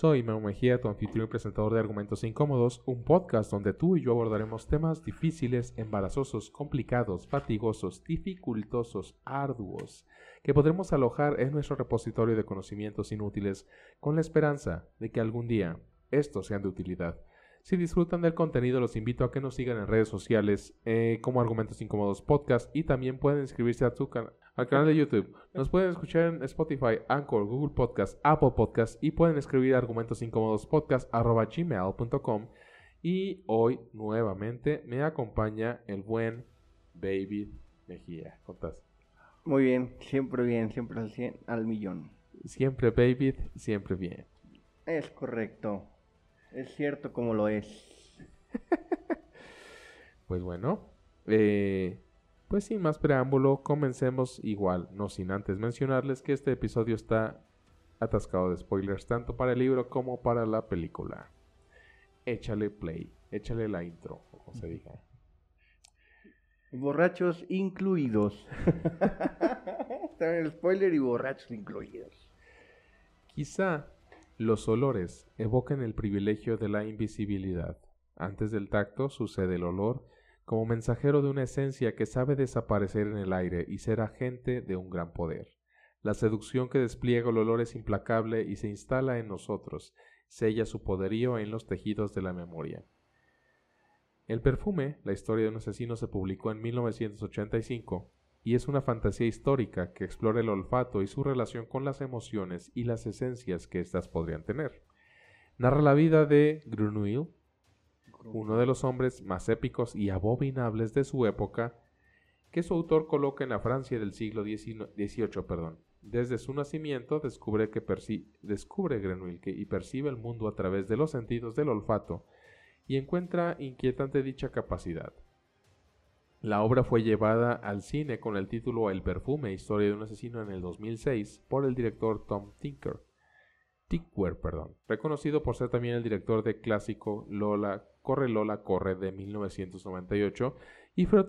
Soy Memo Mejía, tu anfitrión y presentador de Argumentos Incómodos, un podcast donde tú y yo abordaremos temas difíciles, embarazosos, complicados, fatigosos, dificultosos, arduos, que podremos alojar en nuestro repositorio de conocimientos inútiles con la esperanza de que algún día estos sean de utilidad. Si disfrutan del contenido, los invito a que nos sigan en redes sociales eh, como Argumentos Incómodos Podcast y también pueden inscribirse a tu al canal de YouTube. Nos pueden escuchar en Spotify, Anchor, Google Podcast, Apple Podcast y pueden escribir argumentos incómodos podcast gmail.com. Y hoy nuevamente me acompaña el buen David Mejía. ¿Contás? Muy bien, siempre bien, siempre al, al millón. Siempre David, siempre bien. Es correcto. Es cierto como lo es. pues bueno, eh, pues sin más preámbulo, comencemos igual, no sin antes mencionarles que este episodio está atascado de spoilers tanto para el libro como para la película. Échale play, échale la intro, como se diga. Borrachos incluidos. También el spoiler y borrachos incluidos. Quizá los olores evoquen el privilegio de la invisibilidad. Antes del tacto sucede el olor como mensajero de una esencia que sabe desaparecer en el aire y ser agente de un gran poder. La seducción que despliega el olor es implacable y se instala en nosotros, sella su poderío en los tejidos de la memoria. El perfume, la historia de un asesino, se publicó en 1985 y es una fantasía histórica que explora el olfato y su relación con las emociones y las esencias que éstas podrían tener. Narra la vida de Grunuil, uno de los hombres más épicos y abominables de su época, que su autor coloca en la Francia del siglo XVIII. Perdón. Desde su nacimiento descubre, que descubre Grenouille que y percibe el mundo a través de los sentidos del olfato y encuentra inquietante dicha capacidad. La obra fue llevada al cine con el título El perfume, historia de un asesino en el 2006 por el director Tom Tinker. Tickware, perdón, reconocido por ser también el director de clásico Lola Corre Lola Corre de 1998 y fue,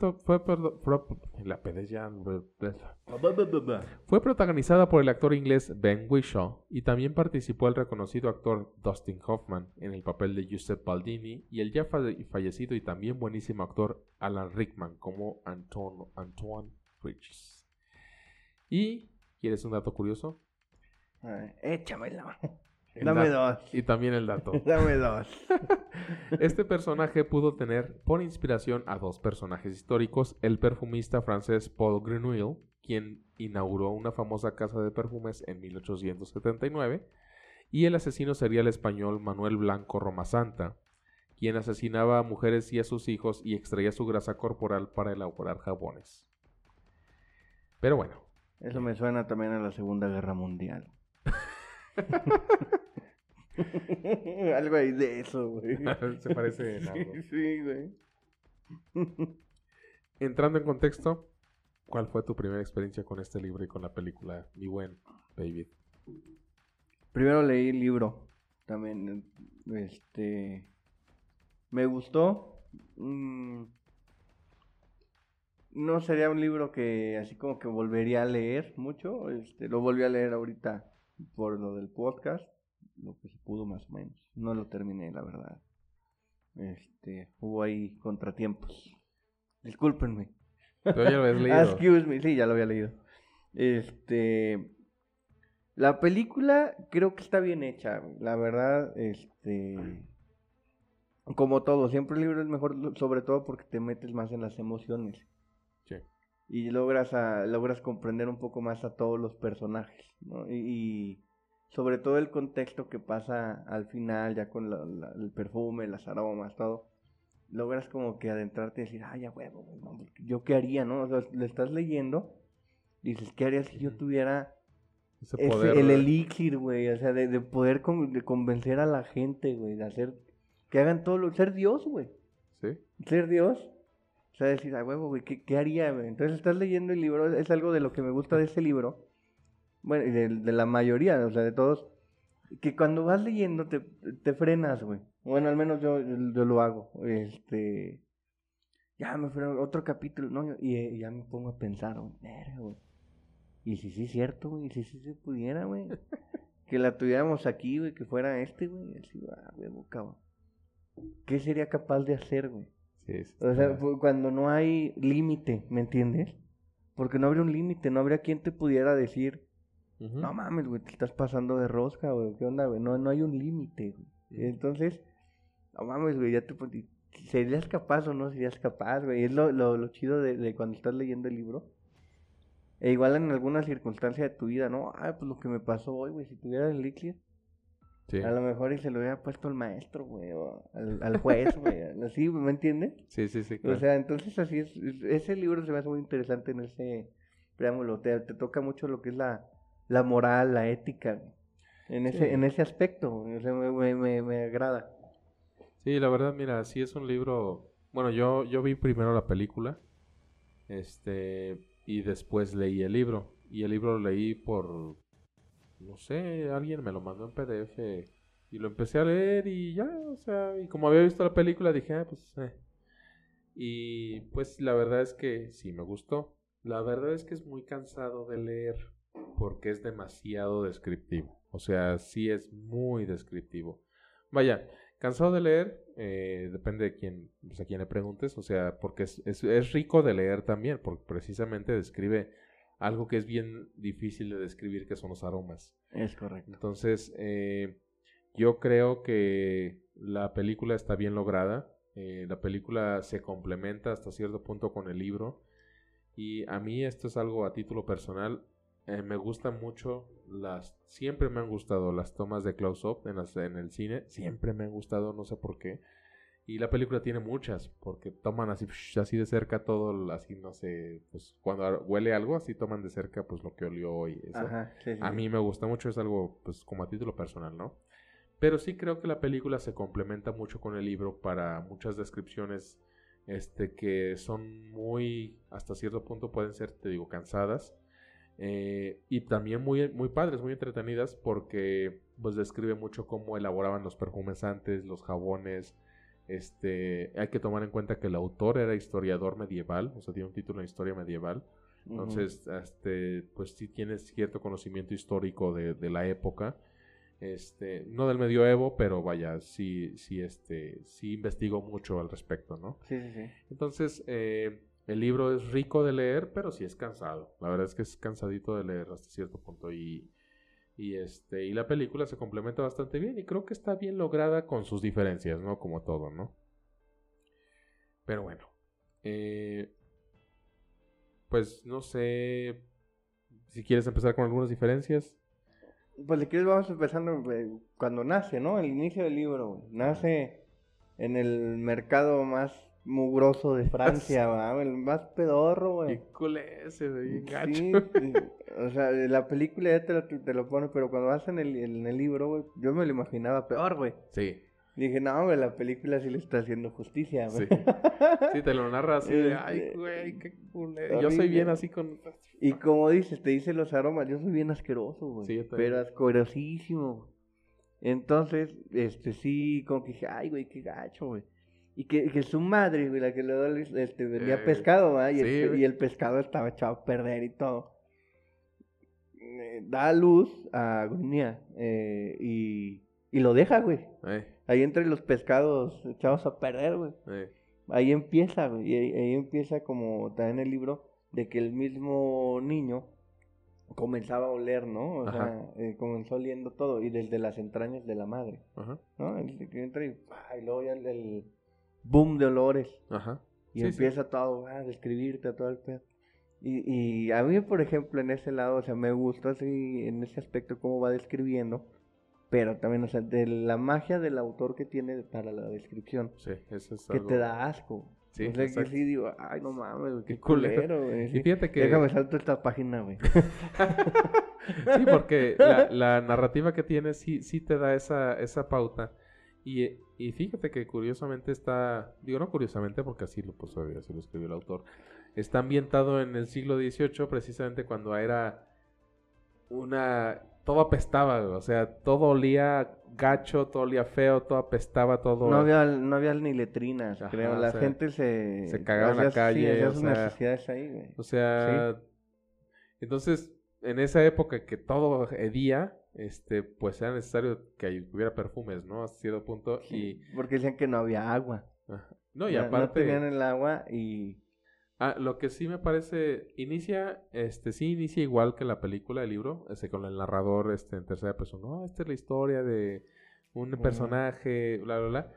fue protagonizada por el actor inglés Ben Whishaw y también participó el reconocido actor Dustin Hoffman en el papel de Giuseppe Baldini y el ya fallecido y también buenísimo actor Alan Rickman como Anton Antoine Bridges. ¿Y quieres un dato curioso? échamela. Dame dos. Y también el dato. Dame dos. este personaje pudo tener por inspiración a dos personajes históricos, el perfumista francés Paul Grenouille, quien inauguró una famosa casa de perfumes en 1879, y el asesino serial español Manuel Blanco Romasanta, quien asesinaba a mujeres y a sus hijos y extraía su grasa corporal para elaborar jabones. Pero bueno. Eso me suena también a la Segunda Guerra Mundial. Algo ahí de eso, güey. Se parece en algo. Sí, güey. Entrando en contexto, ¿cuál fue tu primera experiencia con este libro y con la película, mi buen David? Primero leí el libro. También, este. Me gustó. Mm, no sería un libro que así como que volvería a leer mucho. Este, lo volví a leer ahorita por lo del podcast, lo que se pudo más o menos. No lo terminé, la verdad. Este, hubo ahí contratiempos. Discúlpenme. Pero ya lo habías leído. Excuse me, sí, ya lo había leído. Este, la película creo que está bien hecha, la verdad, este, como todo, siempre el libro es mejor, sobre todo porque te metes más en las emociones. Sí y logras, a, logras comprender un poco más a todos los personajes, ¿no? Y, sobre todo el contexto que pasa al final, ya con el perfume, las aromas, todo, logras como que adentrarte y decir, ay, ya huevo, yo qué haría, ¿no? O sea, le estás leyendo, dices, ¿qué haría si yo tuviera Ese poder, el elixir, güey? O sea, de, poder de convencer a la gente, güey, de hacer, que hagan todo lo, ser Dios, güey. ¿Sí? Ser Dios o sea, decir, a huevo, güey, ¿qué, haría, Entonces estás leyendo el libro, es algo de lo que me gusta de ese libro. Bueno, y de, la mayoría, o sea, de todos. Que cuando vas leyendo te, te frenas, güey. Bueno, al menos yo, yo, lo hago. Este. Ya me freno, otro capítulo, ¿no? Y, ya me pongo a pensar, güey, Y si sí es cierto, güey, y si sí se pudiera, güey. que la tuviéramos aquí, güey, que fuera este, güey, así, ah, güey, cabrón. ¿Qué sería capaz de hacer, güey? Sí, sí, O sea, fu- cuando no hay límite, ¿me entiendes? Porque no habría un límite, no habría quien te pudiera decir, No mames, güey, te estás pasando de rosca, güey, ¿qué onda, güey? No, no hay un límite, güey. Entonces, no mames, güey, ya te ¿Serías capaz o no serías capaz, güey? Es lo, lo, lo chido de, de cuando estás leyendo el libro. E igual en alguna circunstancia de tu vida, ¿no? Ah, pues lo que me pasó hoy, güey, si tuviera el elixir, Sí. a lo mejor y se lo hubiera puesto al maestro, güey, o al, al juez, güey, así, ¿me entiendes? sí, sí, sí, O claro. sea, entonces así es, es- ese libro se me hace muy interesante en ese preámbulo, te, te toca mucho lo que es la, la moral, la ética, en ese, Sí. en ese aspecto, me, me, me agrada. Sí, la verdad, mira, sí es un libro. Bueno, yo, yo vi primero la película. Este. Y después leí el libro. Y el libro lo leí por. No sé, alguien me lo mandó en PDF. Y lo empecé a leer y ya, o sea. Y como había visto la película, dije, ah, pues. eh. Y pues la verdad es que sí me gustó. La verdad es que es muy cansado de leer. Porque es demasiado descriptivo. O sea, sí es muy descriptivo. Vaya, Cansado de leer, eh, depende de quién, pues a quién le preguntes, o sea, porque es, es, es rico de leer también, porque precisamente describe algo que es bien difícil de describir, que son los aromas. Es correcto. Entonces, eh, yo creo que la película está bien lograda, eh, la película se complementa hasta cierto punto con el libro, y a mí esto es algo a título personal, eh, me gustan mucho las, siempre me han gustado las tomas de close-up en, las- en el cine, siempre me han gustado, no sé por qué. Y la película tiene muchas, porque toman así, así de cerca todo, así no sé, pues cuando huele algo, así toman de cerca pues lo que olió y eso. Ajá, sí, sí, A mí me gusta mucho, es algo pues como a título personal, ¿no? Pero sí creo que la película se complementa mucho con el libro para muchas descripciones este que son muy hasta cierto punto pueden ser, te digo, cansadas. Eh, y también muy, muy padres, muy entretenidas porque pues describe mucho cómo elaboraban los perfumes antes, los jabones. Este, hay que tomar en cuenta que el autor era historiador medieval, o sea, tiene un título en historia medieval. Entonces, este, pues sí tienes cierto conocimiento histórico de, de la época. Este, no del medioevo, pero vaya, sí, sí, este, sí investigó mucho al respecto, ¿no? Sí, sí, sí. Entonces, eh, el libro es rico de leer, pero sí es cansado. La verdad es que es cansadito de leer hasta cierto punto. Y, y este, y la película se complementa bastante bien. Y creo que está bien lograda con sus diferencias, ¿no? Como todo, ¿no? Pero bueno. eh, pues no sé. Si quieres empezar con algunas diferencias. Pues si quieres vamos empezando güey, cuando nace, ¿no? El inicio del libro. Nace en el mercado más mugroso de Francia, ¿va? El más pedorro, güey. Qué culé ese, güey, gacho. Sí, sí. o sea, la película ya te lo, te lo pone, pero cuando vas en el, en el libro, güey, yo me lo imaginaba peor, güey. Sí, Dije, no, güey, la película sí le está haciendo justicia, sí. güey. Sí, te lo narra así de, Este, ay, güey, qué culé. Yo soy bien así con... Y como dices, te dice los aromas, yo soy bien asqueroso, güey. Sí, yo también. pero asquerosísimo. Entonces, este, sí, como que dije, ay, güey, qué gacho, güey. Y que, que su madre, güey, la que le da, este, vendía Eh, pescado, ¿verdad? Y, sí, el, güey. y el pescado estaba echado a perder y todo. Eh, da a luz a Agonía eh, y, y lo deja, güey. Eh, Ahí entre los pescados echados a perder, güey. Ahí empieza, güey. Y ahí, ahí empieza como también el libro de que el mismo niño comenzaba a oler, ¿no? O Ajá. sea, comenzó oliendo todo y desde las entrañas de la madre, ajá, ¿no? El que entra y, ¡pah! y luego ya el, el boom de olores ajá. y Sí, sí. empieza todo a describirte a todo el pedo. Y, y a mí, por ejemplo, en ese lado, o sea, me gustó así, en ese aspecto, cómo va describiendo, pero también, o sea, de la magia del autor que tiene para la descripción Sí, eso es que algo... te da asco. Sí, o sea, exacto. que sí digo, ay, no mames, qué Qué culero. güey. Y fíjate que... Déjame salto esta página, güey. Sí, porque la, la narrativa que tiene sí, sí te da esa, esa pauta. Y, y fíjate que curiosamente está, digo no curiosamente porque así lo, pues, así lo escribió el autor, está ambientado en el siglo XVIII precisamente cuando era una... Todo apestaba, o sea, todo olía gacho, todo olía feo, todo apestaba, todo... No había, no había ni letrinas, Ajá, creo. o La sea, gente se... se cagaba en la sí, calle, o sea, necesidades ahí, güey. O sea, entonces, en esa época que todo hedía, este, pues era necesario que hubiera perfumes, ¿no? Hasta cierto punto. y... Porque decían que no había agua. No, y aparte... No tenían el agua y... Ah, lo que sí me parece, inicia, este, sí inicia igual que la película, el libro, ese con el narrador, este, en tercera persona, no, esta es la historia de un personaje, bla, bla, bla.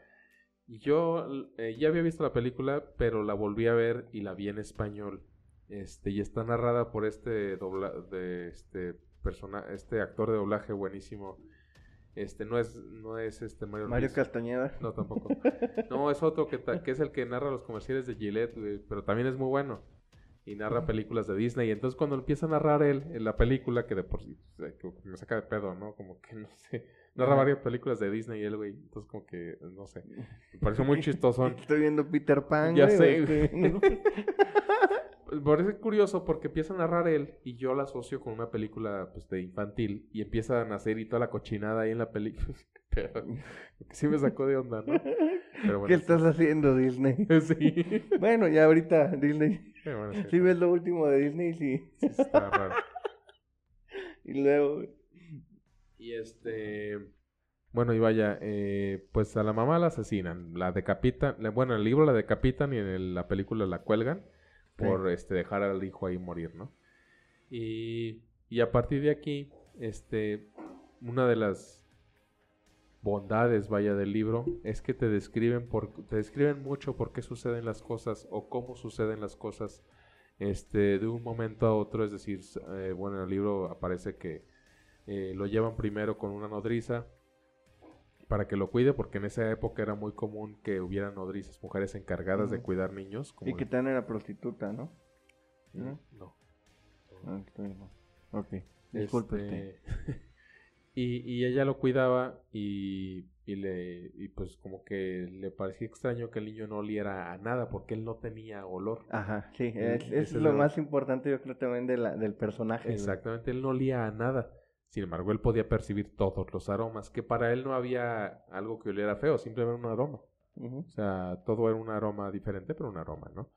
Yo eh, ya había visto la película, pero la volví a ver y la vi en español. Este, y está narrada por este dobla, de este persona, este actor de doblaje buenísimo. Este no es no es este Mario, Mario Castañeda. No, tampoco. No, es otro que, que es el que narra los comerciales de Gillette, pero también es muy bueno. Y narra películas de Disney. Y entonces cuando empieza a narrar él en la película, que de por sí me saca de pedo, ¿no? Como que no sé. Narra varias películas de Disney y él, güey. Entonces como que, no sé. Me pareció muy chistoso. Estoy viendo Peter Pan. Ya sé. por es curioso porque empieza a narrar él y yo la asocio con una película pues, de infantil y empieza a nacer y toda la cochinada ahí en la película. Pero sí me sacó de onda, ¿no? ¿Qué estás haciendo, Disney? Sí. Bueno, ya ahorita Disney. sí. ves lo último de Disney, sí. Sí, está raro. y luego. Y este. Bueno, y vaya, eh, pues a la mamá la asesinan, la decapitan, bueno, en el libro la decapitan y en la película la cuelgan por este, dejar al hijo ahí morir, ¿no? Y, y a partir de aquí, este, una de las bondades, vaya, del libro es que te describen, por, te describen mucho por qué suceden las cosas o cómo suceden las cosas este, de un momento a otro. Es decir, eh, bueno, en el libro aparece que eh, lo llevan primero con una nodriza para que lo cuide, porque en esa época era muy común que hubiera nodrizas, mujeres encargadas de cuidar niños. y que también era prostituta, ¿no? No. no. Ah, ok, disculpe. Este, y, y, ella lo cuidaba y, y, le, y pues como que le parecía extraño que el niño no oliera a nada, porque él no tenía olor. Ajá, sí, es, es lo más importante yo creo también de la, del personaje. Exactamente, él no olía a nada. Sin embargo, él podía percibir todos los aromas, que para él no había algo que oliera feo, simplemente un aroma. O sea, todo era un aroma diferente, pero un aroma, ¿no?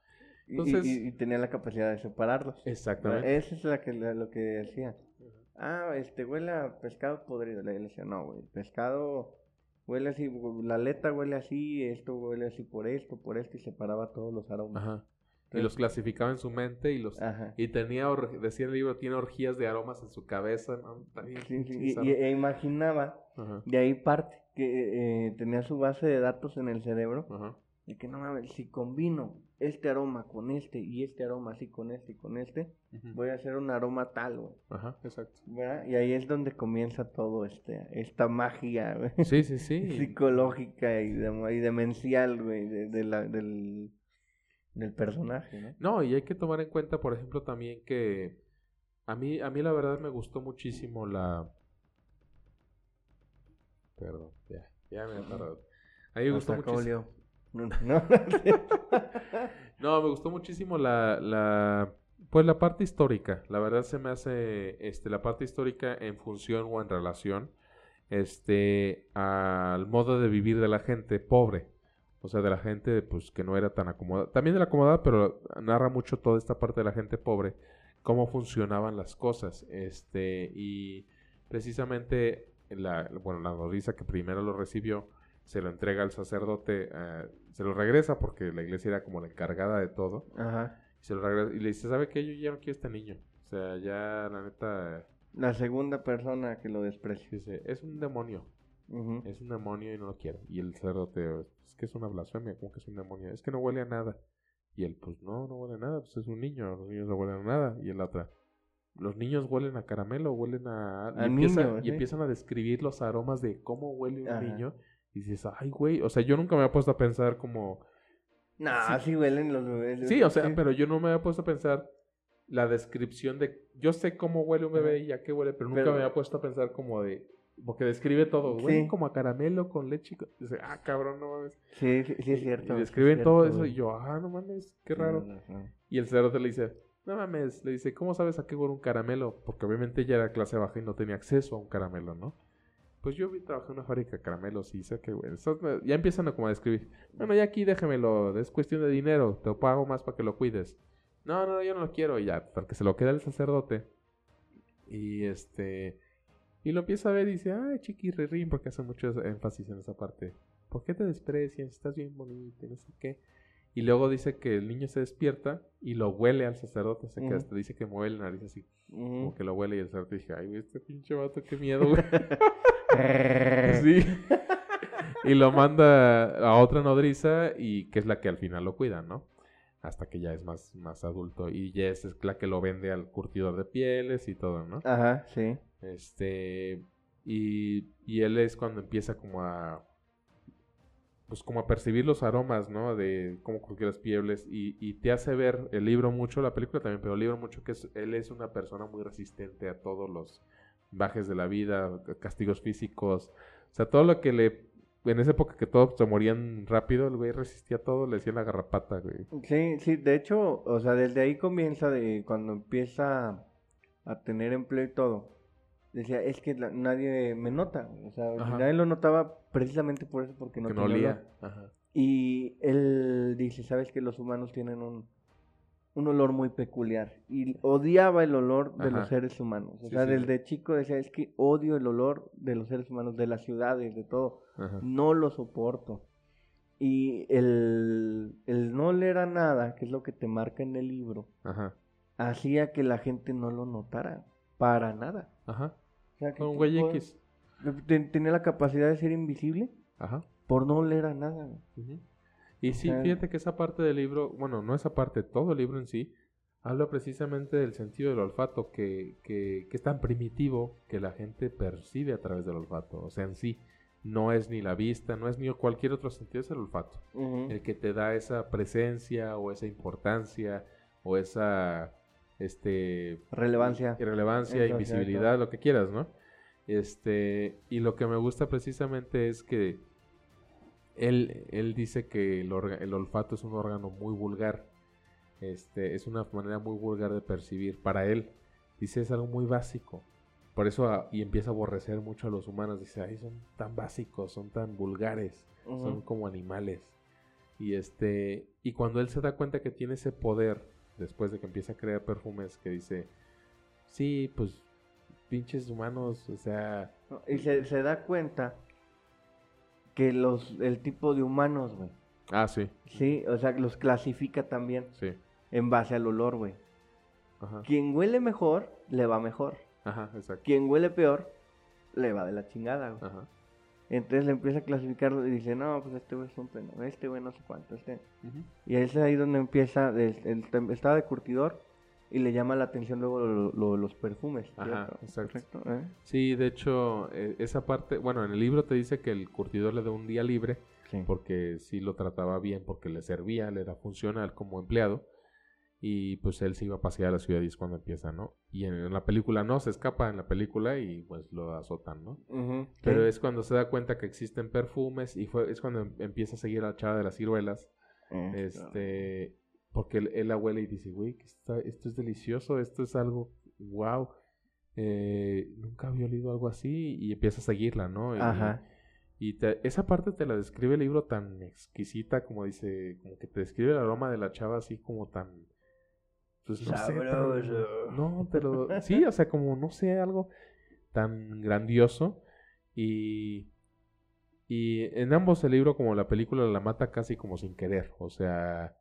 Entonces, y, tenía la capacidad de separarlos. Exactamente. Eso es la que, lo que decía. Ah, este, huele a pescado podrido. Le decía, no, güey, pescado huele así, la aleta huele así, esto huele así por esto, por esto, y separaba todos los aromas. Ajá y los clasificaba en su mente y los y tenía decía el libro tiene orgías de aromas en su cabeza ¿no? y, e imaginaba de ahí parte que eh, tenía su base de datos en el cerebro y que no mames si combino este aroma con este y este aroma así con este y con este voy a hacer un aroma tal güey. ajá exacto. Y ahí es donde comienza todo este esta magia sí sí sí. Psicológica y, y demencial güey de, la, del del personaje, ¿no? No, y hay que tomar en cuenta, por ejemplo, también que a mí, a mí la verdad me gustó muchísimo la... Perdón, ya, ya me he tardado. A mí me gustó muchísimo... No, no, me gustó muchísimo la, la, pues la parte histórica. La verdad se me hace, este, la parte histórica en función o en relación, este, al modo de vivir de la gente pobre. O sea, de la gente pues que no era tan acomodada. También de la acomodada, pero narra mucho toda esta parte de la gente pobre, cómo funcionaban las cosas. Este, y precisamente la, bueno, la nodriza que primero lo recibió, se lo entrega al sacerdote, eh, se lo regresa porque la iglesia era como la encargada de todo. Ajá. Y, se lo regresa, y le dice, ¿sabe qué? Yo ya no quiero este niño. O sea, ya la neta... La segunda persona que lo desprecia. Dice, es un demonio. Es un demonio y no lo quiero. Y el sacerdote, es que es una blasfemia, como que es un demonio. Es que no huele a nada. Y él, pues no, no huele a nada, pues es un niño, los niños no huelen a nada. Y el otra, los niños huelen a caramelo, huelen a... y, empiezan a describir los aromas de cómo huele un niño. Y dices, ay, güey, o sea, yo nunca me había puesto a pensar como... No, así huelen los bebés. Sí, o sea, pero yo no me había puesto a pensar la descripción de... Yo sé cómo huele un bebé y a qué huele, pero nunca me había puesto a pensar como de porque describe todo, güey, como a caramelo con leche. Dice, ah, cabrón, no mames. Sí, sí, sí es cierto. Y describen todo eso y yo, ah, no mames, qué raro. Y el cerdo le dice, no mames, le dice, ¿cómo sabes a qué huele un caramelo? Porque obviamente ella era clase baja y no tenía acceso a un caramelo, ¿no? Pues yo vi, trabajé en una fábrica de caramelos y sé que, güey, ya empiezan a como a describir. Bueno, ya aquí déjamelo, es cuestión de dinero, te pago más para que lo cuides. No, no, yo no lo quiero, y ya, porque se lo queda el sacerdote. Y este Y lo empieza a ver y dice, ay, chiquirrirín, porque hace mucho énfasis en esa parte. ¿Por qué te desprecian? Estás bien bonito, y no sé qué. Y luego dice que el niño se despierta y lo huele al sacerdote. O sea, que Ujú. hasta dice que mueve la nariz así. Como que lo huele y el sacerdote dice, ay, este pinche vato, qué miedo, güey. sí. y lo manda a otra nodriza y que es la que al final lo cuida, ¿no? Hasta que ya es más, más adulto. Y ya es la que lo vende al curtidor de pieles y todo, ¿no? Ajá, sí. Este. Y, y él es cuando empieza como a. Pues como a percibir los aromas, ¿no? De cómo curtir las pieles. Y, y te hace ver el libro mucho, la película también, pero el libro mucho que es, él es una persona muy resistente a todos los bajes de la vida, castigos físicos. O sea, todo lo que le. En esa época que todos se morían rápido, el güey resistía todo, le decían la garrapata, güey. Sí, sí, de hecho, o sea, desde ahí comienza de cuando empieza a tener empleo y todo. Decía, es que la- nadie me nota, o sea, Ajá. nadie lo notaba precisamente por eso, porque no que no tenía olía. Ajá. Y él dice, sabes que los humanos tienen un, un olor muy peculiar. Y odiaba el olor de los seres humanos. O Sí, sea, sí. desde chico decía, es que odio el olor de los seres humanos, de las ciudades, de todo. Ajá. No lo soporto. Y el, el no leer a nada, que es lo que te marca en el libro, hacía que la gente no lo notara. Para nada. Ajá. O sea, que un güey X. ten- Tenía la capacidad de ser invisible Ajá. por no leer a nada. Y sí, sea- fíjate que esa parte del libro, bueno, no esa parte, todo el libro en sí, habla precisamente del sentido del olfato, que, que, que es tan primitivo que la gente percibe a través del olfato. O sea, en sí, no es ni la vista, no es ni cualquier otro sentido, es el olfato. El que te da esa presencia o esa importancia o esa este Relevancia. irrelevancia, invisibilidad, lo que quieras, ¿no? Este, y lo que me gusta precisamente es que él, él dice que el, orga- el olfato es un órgano muy vulgar. Este, es una manera muy vulgar de percibir. Para él, dice, es algo muy básico. Por eso, a- y empieza a aborrecer mucho a los humanos. Dice, ay, son tan básicos, son tan vulgares, son como animales. Y este, y cuando él se da cuenta que tiene ese poder, después de que empieza a crear perfumes, que dice, sí, pues, pinches humanos, o sea, No, Y se, se da cuenta que los el tipo de humanos, güey. ah, sí, Sí, o sea, los clasifica también sí, en base al olor, güey. ajá, Quien huele mejor, le va mejor. ajá, exacto, Quien huele peor, le va de la chingada, güey. ajá, Entonces le empieza a clasificar y dice, no, pues este güey es un peno, este güey no sé cuánto, este. ujú, Y es ahí donde empieza, él tem- estaba de curtidor y le llama la atención luego lo- lo- los perfumes. Ajá, exacto. ¿eh? Sí, de hecho, eh, esa parte, bueno, en el libro te dice que el curtidor le da un día libre Sí. porque sí lo trataba bien, porque le servía, le era funcional como empleado. Y pues él se iba a pasear a la ciudad y es cuando empieza, ¿no? Y en, en la película no, se escapa en la película y pues lo azotan, ¿no? Pero es cuando se da cuenta que existen perfumes y fue, es cuando em- empieza a seguir a la chava de las ciruelas. Esto. Este, porque él, él la huele y dice, güey, que está- esto es delicioso, esto es algo, wow. nunca había olido algo así y empieza a seguirla, ¿no? Y, Ajá. y te- esa parte te la describe el libro tan exquisita como dice, como que te describe el aroma de la chava así como tan... Pues no sé, tan- no, pero sí, o sea, como no sé, algo tan grandioso y y en ambos el libro como la película la mata casi como sin querer, o sea,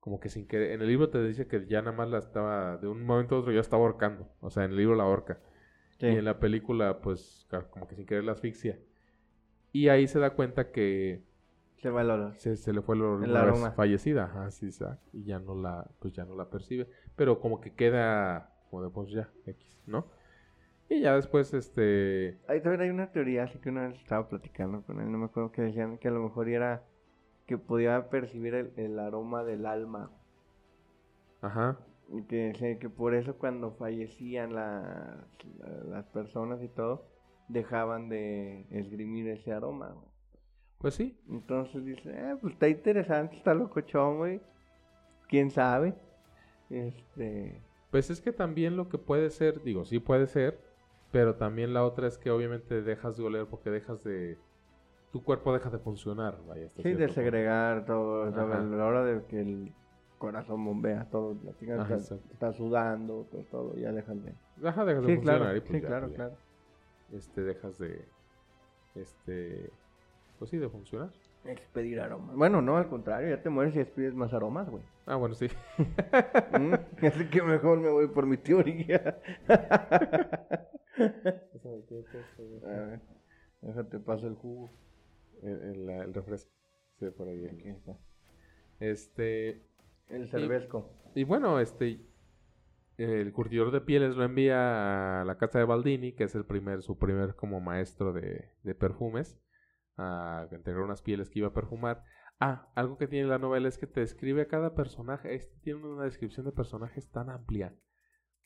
como que sin querer. En el libro te dice que ya nada más la estaba, de un momento a otro ya estaba ahorcando, o sea, en el libro la ahorca. Sí. Y en la película, pues, como que sin querer la asfixia. Y ahí se da cuenta que Se va el olor. se, se le fue el, olor El una vez aroma. fallecida, ajá, sí, sa- y ya no la, pues ya no la percibe. Pero como que queda, como de pues ya, X, ¿no? Y ya después, este, Ahí también hay una teoría, así que una vez estaba platicando con él, no me acuerdo que decían que a lo mejor era que podía percibir el, el aroma del alma. ajá, Y que, que por eso cuando fallecían las, la- las personas y todo, dejaban de esgrimir ese aroma. Pues sí, Entonces dice, eh, pues está interesante, está locochón, güey. ¿Quién sabe? Este... Pues es que también lo que puede ser, digo, sí puede ser, pero también la otra es que obviamente dejas de oler porque dejas de... Tu cuerpo deja de funcionar, vaya. Sí, de segregar todo, a la hora de que el corazón bombea todo, la chica Ajá, está, sudando, todo, todo, ya dejan de... Ajá, dejas de funcionar claro, y pues sí, ya, claro, pues ya. claro. este, dejas de, este, pues sí, de funcionar. Expedir aromas. Bueno, no, al contrario, ya te mueres y expides más aromas, güey. Ah, bueno, sí. Mm, Así que mejor me voy por mi teoría. A ver, déjate paso el jugo. el, el- la- el refresco. Sí, por ahí. Aquí está. Este, El cervezco. y bueno, este, el curtidor de pieles lo envía a la casa de Baldini, que es el primer, su primer como maestro de, de perfumes, a entregar unas pieles que iba a perfumar. Ah, algo que tiene la novela es que te describe a cada personaje. Este tiene una descripción de personajes tan amplia.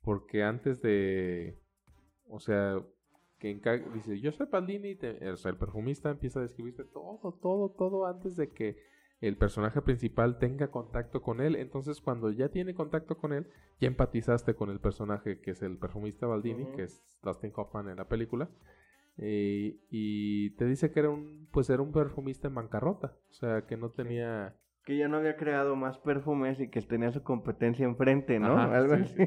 Porque antes de. O sea, que dice, yo soy Baldini. o sea, el perfumista empieza a describirte todo, todo, todo antes de que el personaje principal tenga contacto con él. Entonces, cuando ya tiene contacto con él, ya empatizaste con el personaje que es el perfumista Baldini, que es Dustin Hoffman en la película. Eh, y te dice que era un, pues era un perfumista en bancarrota. O sea, que no tenía. Que ya no había creado más perfumes y que tenía su competencia enfrente, ¿no? Ajá, Algo sí, así.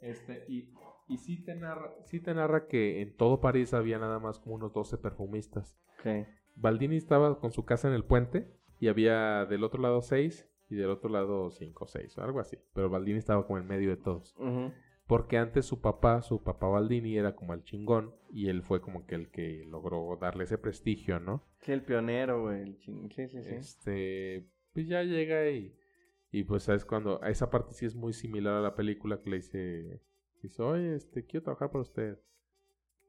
Este, y, y sí te narra, sí te narra que en todo París había nada más como unos 12 perfumistas. sí. Baldini estaba con su casa en el puente y había del otro lado 6 y del otro lado 5 o 6, algo así. Pero Baldini estaba como en medio de todos. Ujú. Porque antes su papá, su papá Baldini era como el chingón y él fue como que el que logró darle ese prestigio, ¿no? Sí, el pionero, güey. el ching- Sí, sí, sí. Este, pues ya llega y, y pues sabes cuando, a esa parte sí es muy similar a la película que le dice, dice, oye, este, quiero trabajar para usted.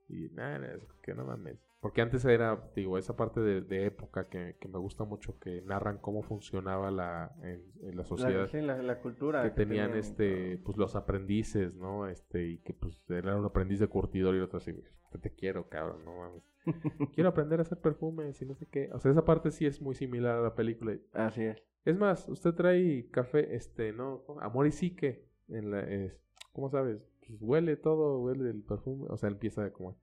Y nada, es que no mames. Porque antes era, digo, esa parte de, de época que, que me gusta mucho, que narran cómo funcionaba la, en, en la sociedad. La, la, la cultura. que tenían tenían, este pues los aprendices no este y que pues era un aprendiz de curtidor y otro así "Yo te quiero cabrón no mames quiero aprender a hacer perfumes y no sé qué o sea esa parte sí es muy similar a la película Así es. es más usted trae café este no amor y psique en la es, cómo sabes pues huele todo huele el perfume o sea empieza como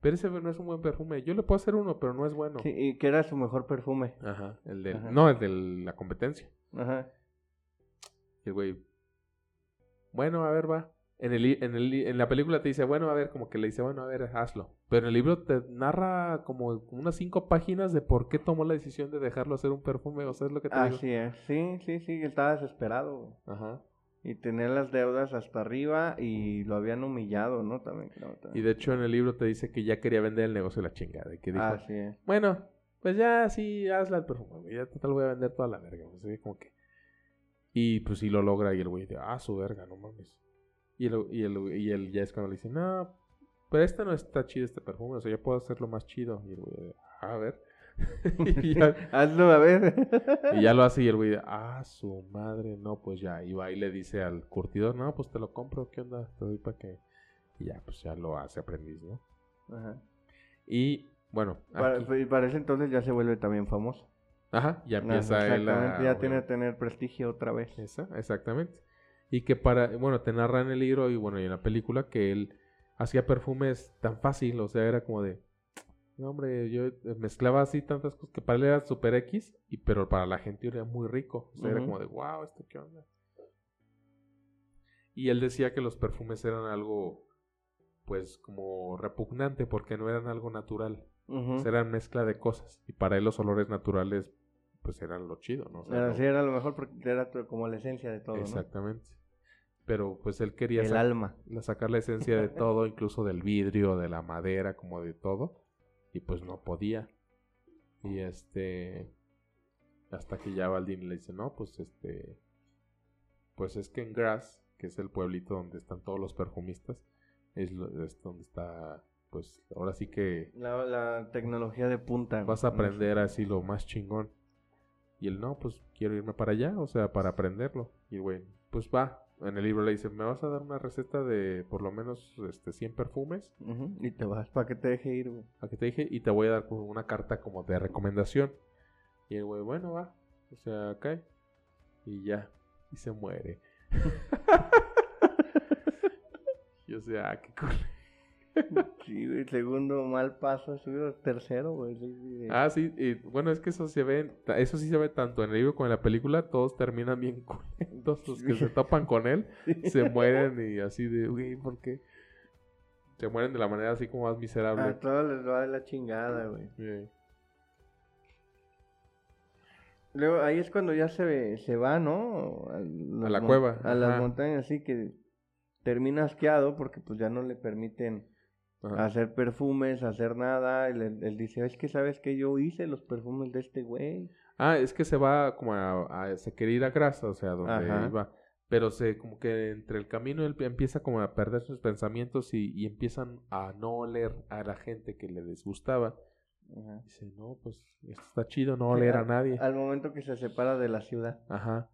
pero ese no es un buen perfume yo le puedo hacer uno pero no es bueno Sí, y que era su mejor perfume. ajá el Ajá. no el de la competencia Ajá. Y el güey, bueno, a ver, va. En, el, en, el, en la película te dice, bueno, a ver, como que le dice, bueno, a ver, hazlo. Pero en el libro te narra como unas cinco páginas de por qué tomó la decisión de dejarlo hacer un perfume. O sea, es lo que te digo. Así es. Sí, sí, sí. Estaba desesperado. Ajá. Y tenía las deudas hasta arriba y lo habían humillado, ¿no? También creo. Y también. de hecho en el libro te dice que ya quería vender el negocio de la chingada. Y que dijo, Así es. bueno, pues ya sí, hazla el perfume. Ya total voy a vender toda la verga. Sea, como que... Y pues sí lo logra y el güey dice, ah, su verga, no mames. Y el, y el, y el ya es cuando le dice, no, pero este no está chido este perfume, o sea, yo puedo hacerlo más chido. Y el güey, "Ah, a ver. ya, Hazlo a ver. y ya lo hace y el güey, ah, su madre, no, pues ya. Y va y le dice al curtidor, no, pues te lo compro, ¿qué onda? Te doy para que... Y ya, pues ya lo hace aprendiz, ¿no? Ajá. Y bueno, Para, y para ese entonces ya se vuelve también famoso. ajá, ya empieza Ajá, él a... Ya tiene que tener prestigio otra vez. Esa, exactamente. Y que para, bueno, te narra en el libro y bueno, y en la película que él hacía perfumes tan fácil, o sea, era como de, no, hombre, yo eh, mezclaba así tantas cosas que para él era super X, y, pero para la gente era muy rico, o sea, era como de, wow, esto qué onda. Y él decía que los perfumes eran algo, pues, como repugnante, porque no eran algo natural, Ujú. o sea, eran mezcla de cosas, y para él los olores naturales, pues, eran lo chido, ¿no? O sea, Era, lo- sí, era lo mejor porque era como la esencia de todo, Exactamente. Pero pues él quería. El sac- alma. sacar la esencia de todo, incluso del vidrio, de la madera, como de todo. Y pues no podía. Y este. Hasta que ya Baldini le dice, no, pues este. Pues es que en Grass, que es el pueblito donde están todos los perfumistas, es, lo- es donde está. Pues ahora sí que La, la tecnología de punta. vas a aprender así lo más chingón. Y él, no, pues quiero irme para allá, o sea, para aprenderlo. Y güey, pues va. En el libro le dice, ¿me vas a dar una receta de por lo menos este, 100 perfumes? Y te vas para que te deje ir, güey. A que te dije, y te voy a dar como una carta como de recomendación. Y el güey, bueno, va. O sea, cae. Y ya. Y se muere. y o sea, qué cool. Sí, güey, segundo mal paso, subido tercero, güey. Ah, sí, y bueno, es que eso se ve, eso sí se ve tanto en el libro como en la película, todos terminan bien culentos, los que se topan con él, se mueren y así de, güey, ¿por qué? se mueren de la manera así como más miserable. A todos les va de la chingada, güey. Luego ahí es cuando ya se, se va, ¿no? A, la cueva, A las ajá. montañas, así que termina asqueado porque pues ya no le permiten Ajá. hacer perfumes, hacer nada. Él, él- dice, es que sabes que yo hice los perfumes de este güey. Ah, es que se va como a, a- se quiere ir a grasa, o sea, donde Ajá. iba. Pero se, como que entre el camino él empieza como a perder sus pensamientos y, y empiezan a no oler a la gente que le disgustaba. Ajá. Dice, no, pues esto está chido, no oler a nadie. Al momento que se separa de la ciudad. Ajá.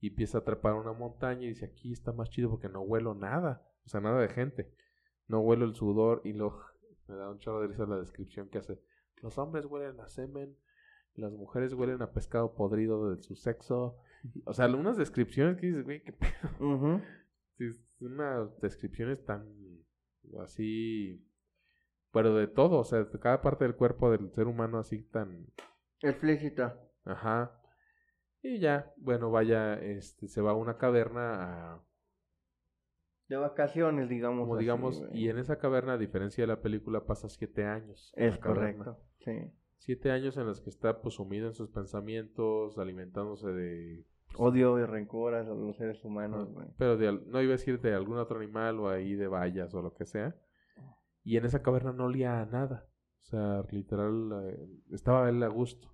Y empieza a trepar una montaña y dice, aquí está más chido porque no huelo nada. O sea, nada de gente. No huelo el sudor y lo... Me da un chorro de risa la descripción que hace. Los hombres huelen a semen, las mujeres huelen a pescado podrido de su sexo. O sea, unas descripciones que dices, güey, qué pedo. Es unas descripciones tan así... Pero de todo, o sea, de cada parte del cuerpo del ser humano así tan... Explícita. Ajá. Y ya, bueno, vaya, este, se va a una caverna a, De vacaciones, digamos. como así, digamos, güey. y en esa caverna, a diferencia de la película, pasa siete años. Es correcto. Sí. Siete años en los que está pues sumido en sus pensamientos, alimentándose de... Odio y rencor a los seres humanos, güey. Pero de, no iba a decir de algún otro animal o ahí de vallas o lo que sea. Y en esa caverna no olía a nada. O sea, literal, eh, estaba él a gusto.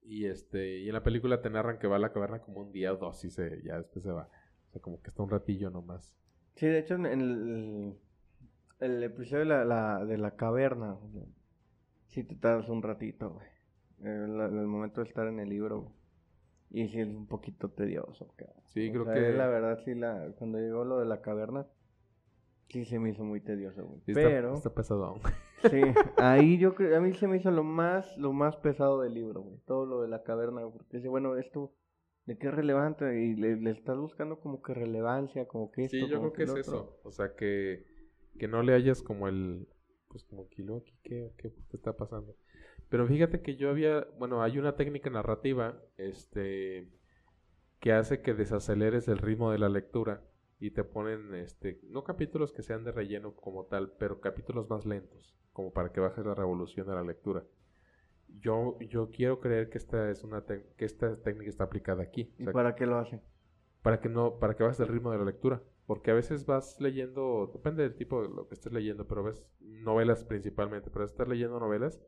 Y este, y en la película te narran que va a la caverna como un día o dos y se, ya después se va. O sea, como que está un ratillo nomás. Sí, de hecho, en el, el episodio de la, la- de la caverna, sí te tardas un ratito, güey. En el momento de estar en el libro, güey. Y sí es un poquito tedioso. Sí, O creo sea, que- La verdad, sí, la, cuando llegó lo de la caverna, sí se me hizo muy tedioso, güey. Está, Pero, está pesadón. sí, ahí yo creo, a mí se me hizo lo más, lo más pesado del libro, güey. Todo lo de la caverna, güey, porque dice, bueno, esto, ¿de qué es relevante? Y le, le estás buscando como que relevancia, como que esto, Sí, yo como creo que es eso. O sea, que, que no le hayas como el... Pues como kilo aquí, ¿qué, qué, qué está pasando? Pero fíjate que yo había... Bueno, hay una técnica narrativa este que hace que desaceleres el ritmo de la lectura y te ponen, este no capítulos que sean de relleno como tal, pero capítulos más lentos, como para que bajes la revolución de la lectura. Yo, yo quiero creer que esta es una que esta técnica está aplicada aquí. O ¿Y sea, para qué lo hacen? para que no para que bajes el ritmo de la lectura porque a veces vas leyendo depende del tipo de lo que estés leyendo pero ves novelas principalmente pero estás leyendo novelas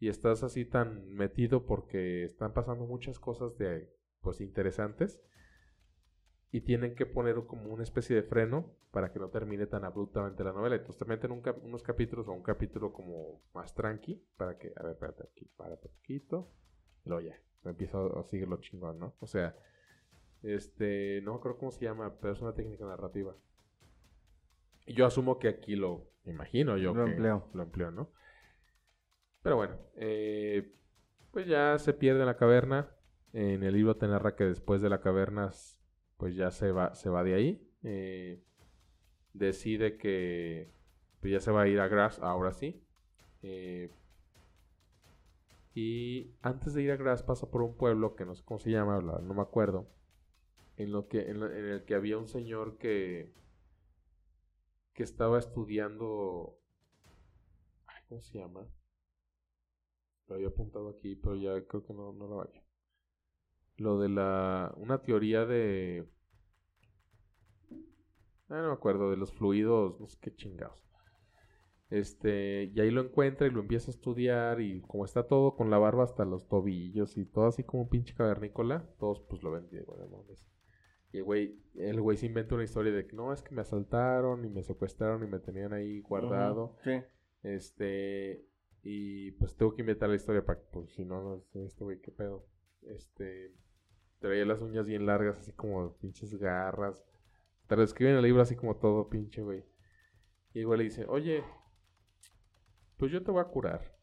y estás así tan metido porque están pasando muchas cosas de pues interesantes y tienen que poner como una especie de freno para que no termine tan abruptamente la novela entonces te meten un cap- unos capítulos o un capítulo como más tranqui para que a ver espérate aquí un poquito y luego ya empiezo a seguir lo chingón no o sea este, no creo cómo se llama, pero es una técnica narrativa. Y yo asumo que aquí lo, imagino yo Lo que empleó. lo empleó, ¿no? Pero bueno, eh, pues ya se pierde en la caverna. En el libro te narra que después de la caverna, pues ya se va, se va de ahí. Eh, decide que pues ya se va a ir a Grass, ahora sí. Eh, y antes de ir a Grass pasa por un pueblo que no sé cómo se llama, la- no me acuerdo. En, lo que, en, el que había un señor que, que estaba estudiando. ¿Cómo se llama? Lo había apuntado aquí, pero ya creo que no, lo hallo. Lo de la. Una teoría de. Ah, no me acuerdo, de los fluidos, no sé qué chingados. Este, y ahí lo encuentra y lo empieza a estudiar y como está todo con la barba hasta los tobillos y todo así como un pinche cavernícola, todos pues lo ven y bueno. Y el güey, el güey se inventa una historia de que no, es que me asaltaron y me secuestraron y me tenían ahí guardado. Sí. Este, y pues tengo que inventar la historia para que, pues si no, no sé, este güey, qué pedo. Este, traía las uñas bien largas, así como pinches garras. Te lo escriben en el libro así como todo pinche, güey. Y güey le dice, oye, pues yo te voy a curar.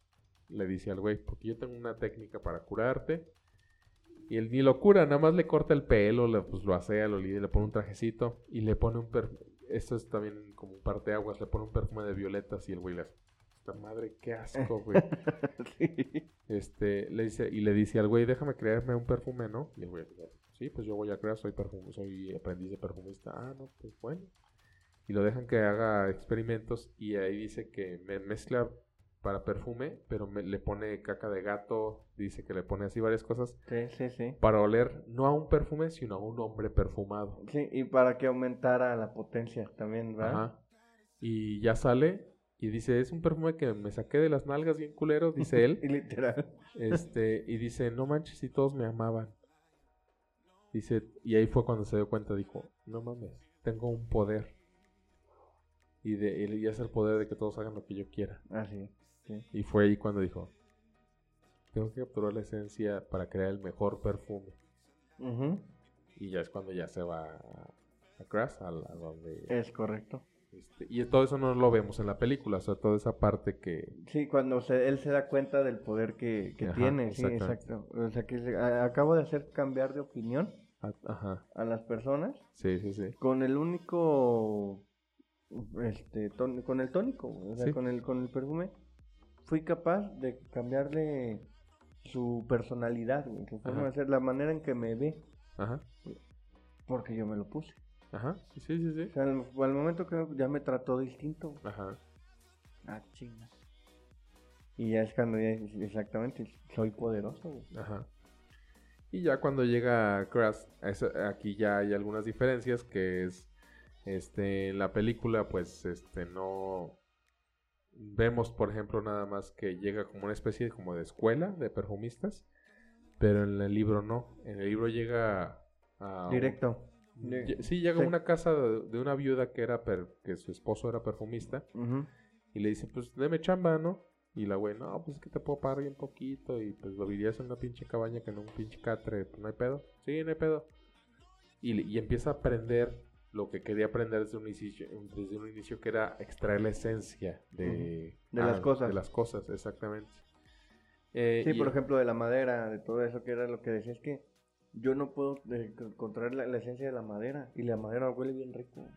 Le dice al güey, porque yo tengo una técnica para curarte. Y él ni lo cura, nada más le corta el pelo, le, pues lo asea, lo limpia, le pone un trajecito y le pone un perfume. Esto es también como un parteaguas, le pone un perfume de violetas y el güey le hace, madre, qué asco, güey. sí. Este, le dice, y le dice al güey, déjame crearme un perfume, ¿no? Y el güey, sí, pues yo voy a crear, soy perfume, soy aprendiz de perfumista. Ah, no, pues bueno. y lo dejan que haga experimentos y ahí dice que me mezcla para perfume, pero me, le pone caca de gato, dice que le pone así varias cosas Sí, sí, sí. para oler no a un perfume, sino a un hombre perfumado. Sí, y para que aumentara la potencia también, ¿verdad? Ajá. Y ya sale y dice, es un perfume que me saqué de las nalgas bien culero, dice él. Y literal. este, y dice, no manches, si todos me amaban. Dice, y ahí fue cuando se dio cuenta, dijo, no mames, tengo un poder. Y, de, y es el poder de que todos hagan lo que yo quiera. Así. Sí. Y fue ahí cuando dijo, tengo que capturar la esencia para crear el mejor perfume. Y ya es cuando ya se va a, a Crash, a donde... Es correcto. Este, y todo eso no lo vemos en la película, o sea, toda esa parte que... Sí, cuando se, él se da cuenta del poder que, que Ajá, tiene, sí, exacto. O sea, que se- a- acabo de hacer cambiar de opinión a- Ajá, a las personas sí, sí, sí. con el único, este, ton- con el tónico, o sea, Sí. con el, con el perfume, fui capaz de cambiarle su personalidad, su forma de ser, la manera en que me ve, Ajá, porque yo me lo puse. Ajá, sí, sí, sí, O sí. sea, al, al momento que ya me trató distinto, Ajá, ah, chinga. Y ya es cuando ya, exactamente, soy poderoso, güey. ajá. Y ya cuando llega Crash, aquí ya hay algunas diferencias que es, este, en la película, pues, este, no vemos, por ejemplo, nada más que llega como una especie de, como de escuela de perfumistas, pero en el libro no. En el libro llega a un- Directo. Sí, llega a Sí. una casa de, de una viuda que era per- que su esposo era perfumista y le dice, pues deme chamba, ¿no? Y la güey, no, pues es que te puedo pagar bien poquito y pues lo vivirías en una pinche cabaña que en un pinche catre, pues no hay pedo. Sí, no hay pedo. Y, y empieza a aprender lo que quería aprender desde un inicio, desde un inicio que era extraer la esencia de, De las cosas. De las cosas, exactamente. Eh, Sí, por ejemplo, de la madera, de todo eso, que era lo que decía, es que yo no puedo eh, contraer la, la esencia de la madera, y la madera huele bien rico.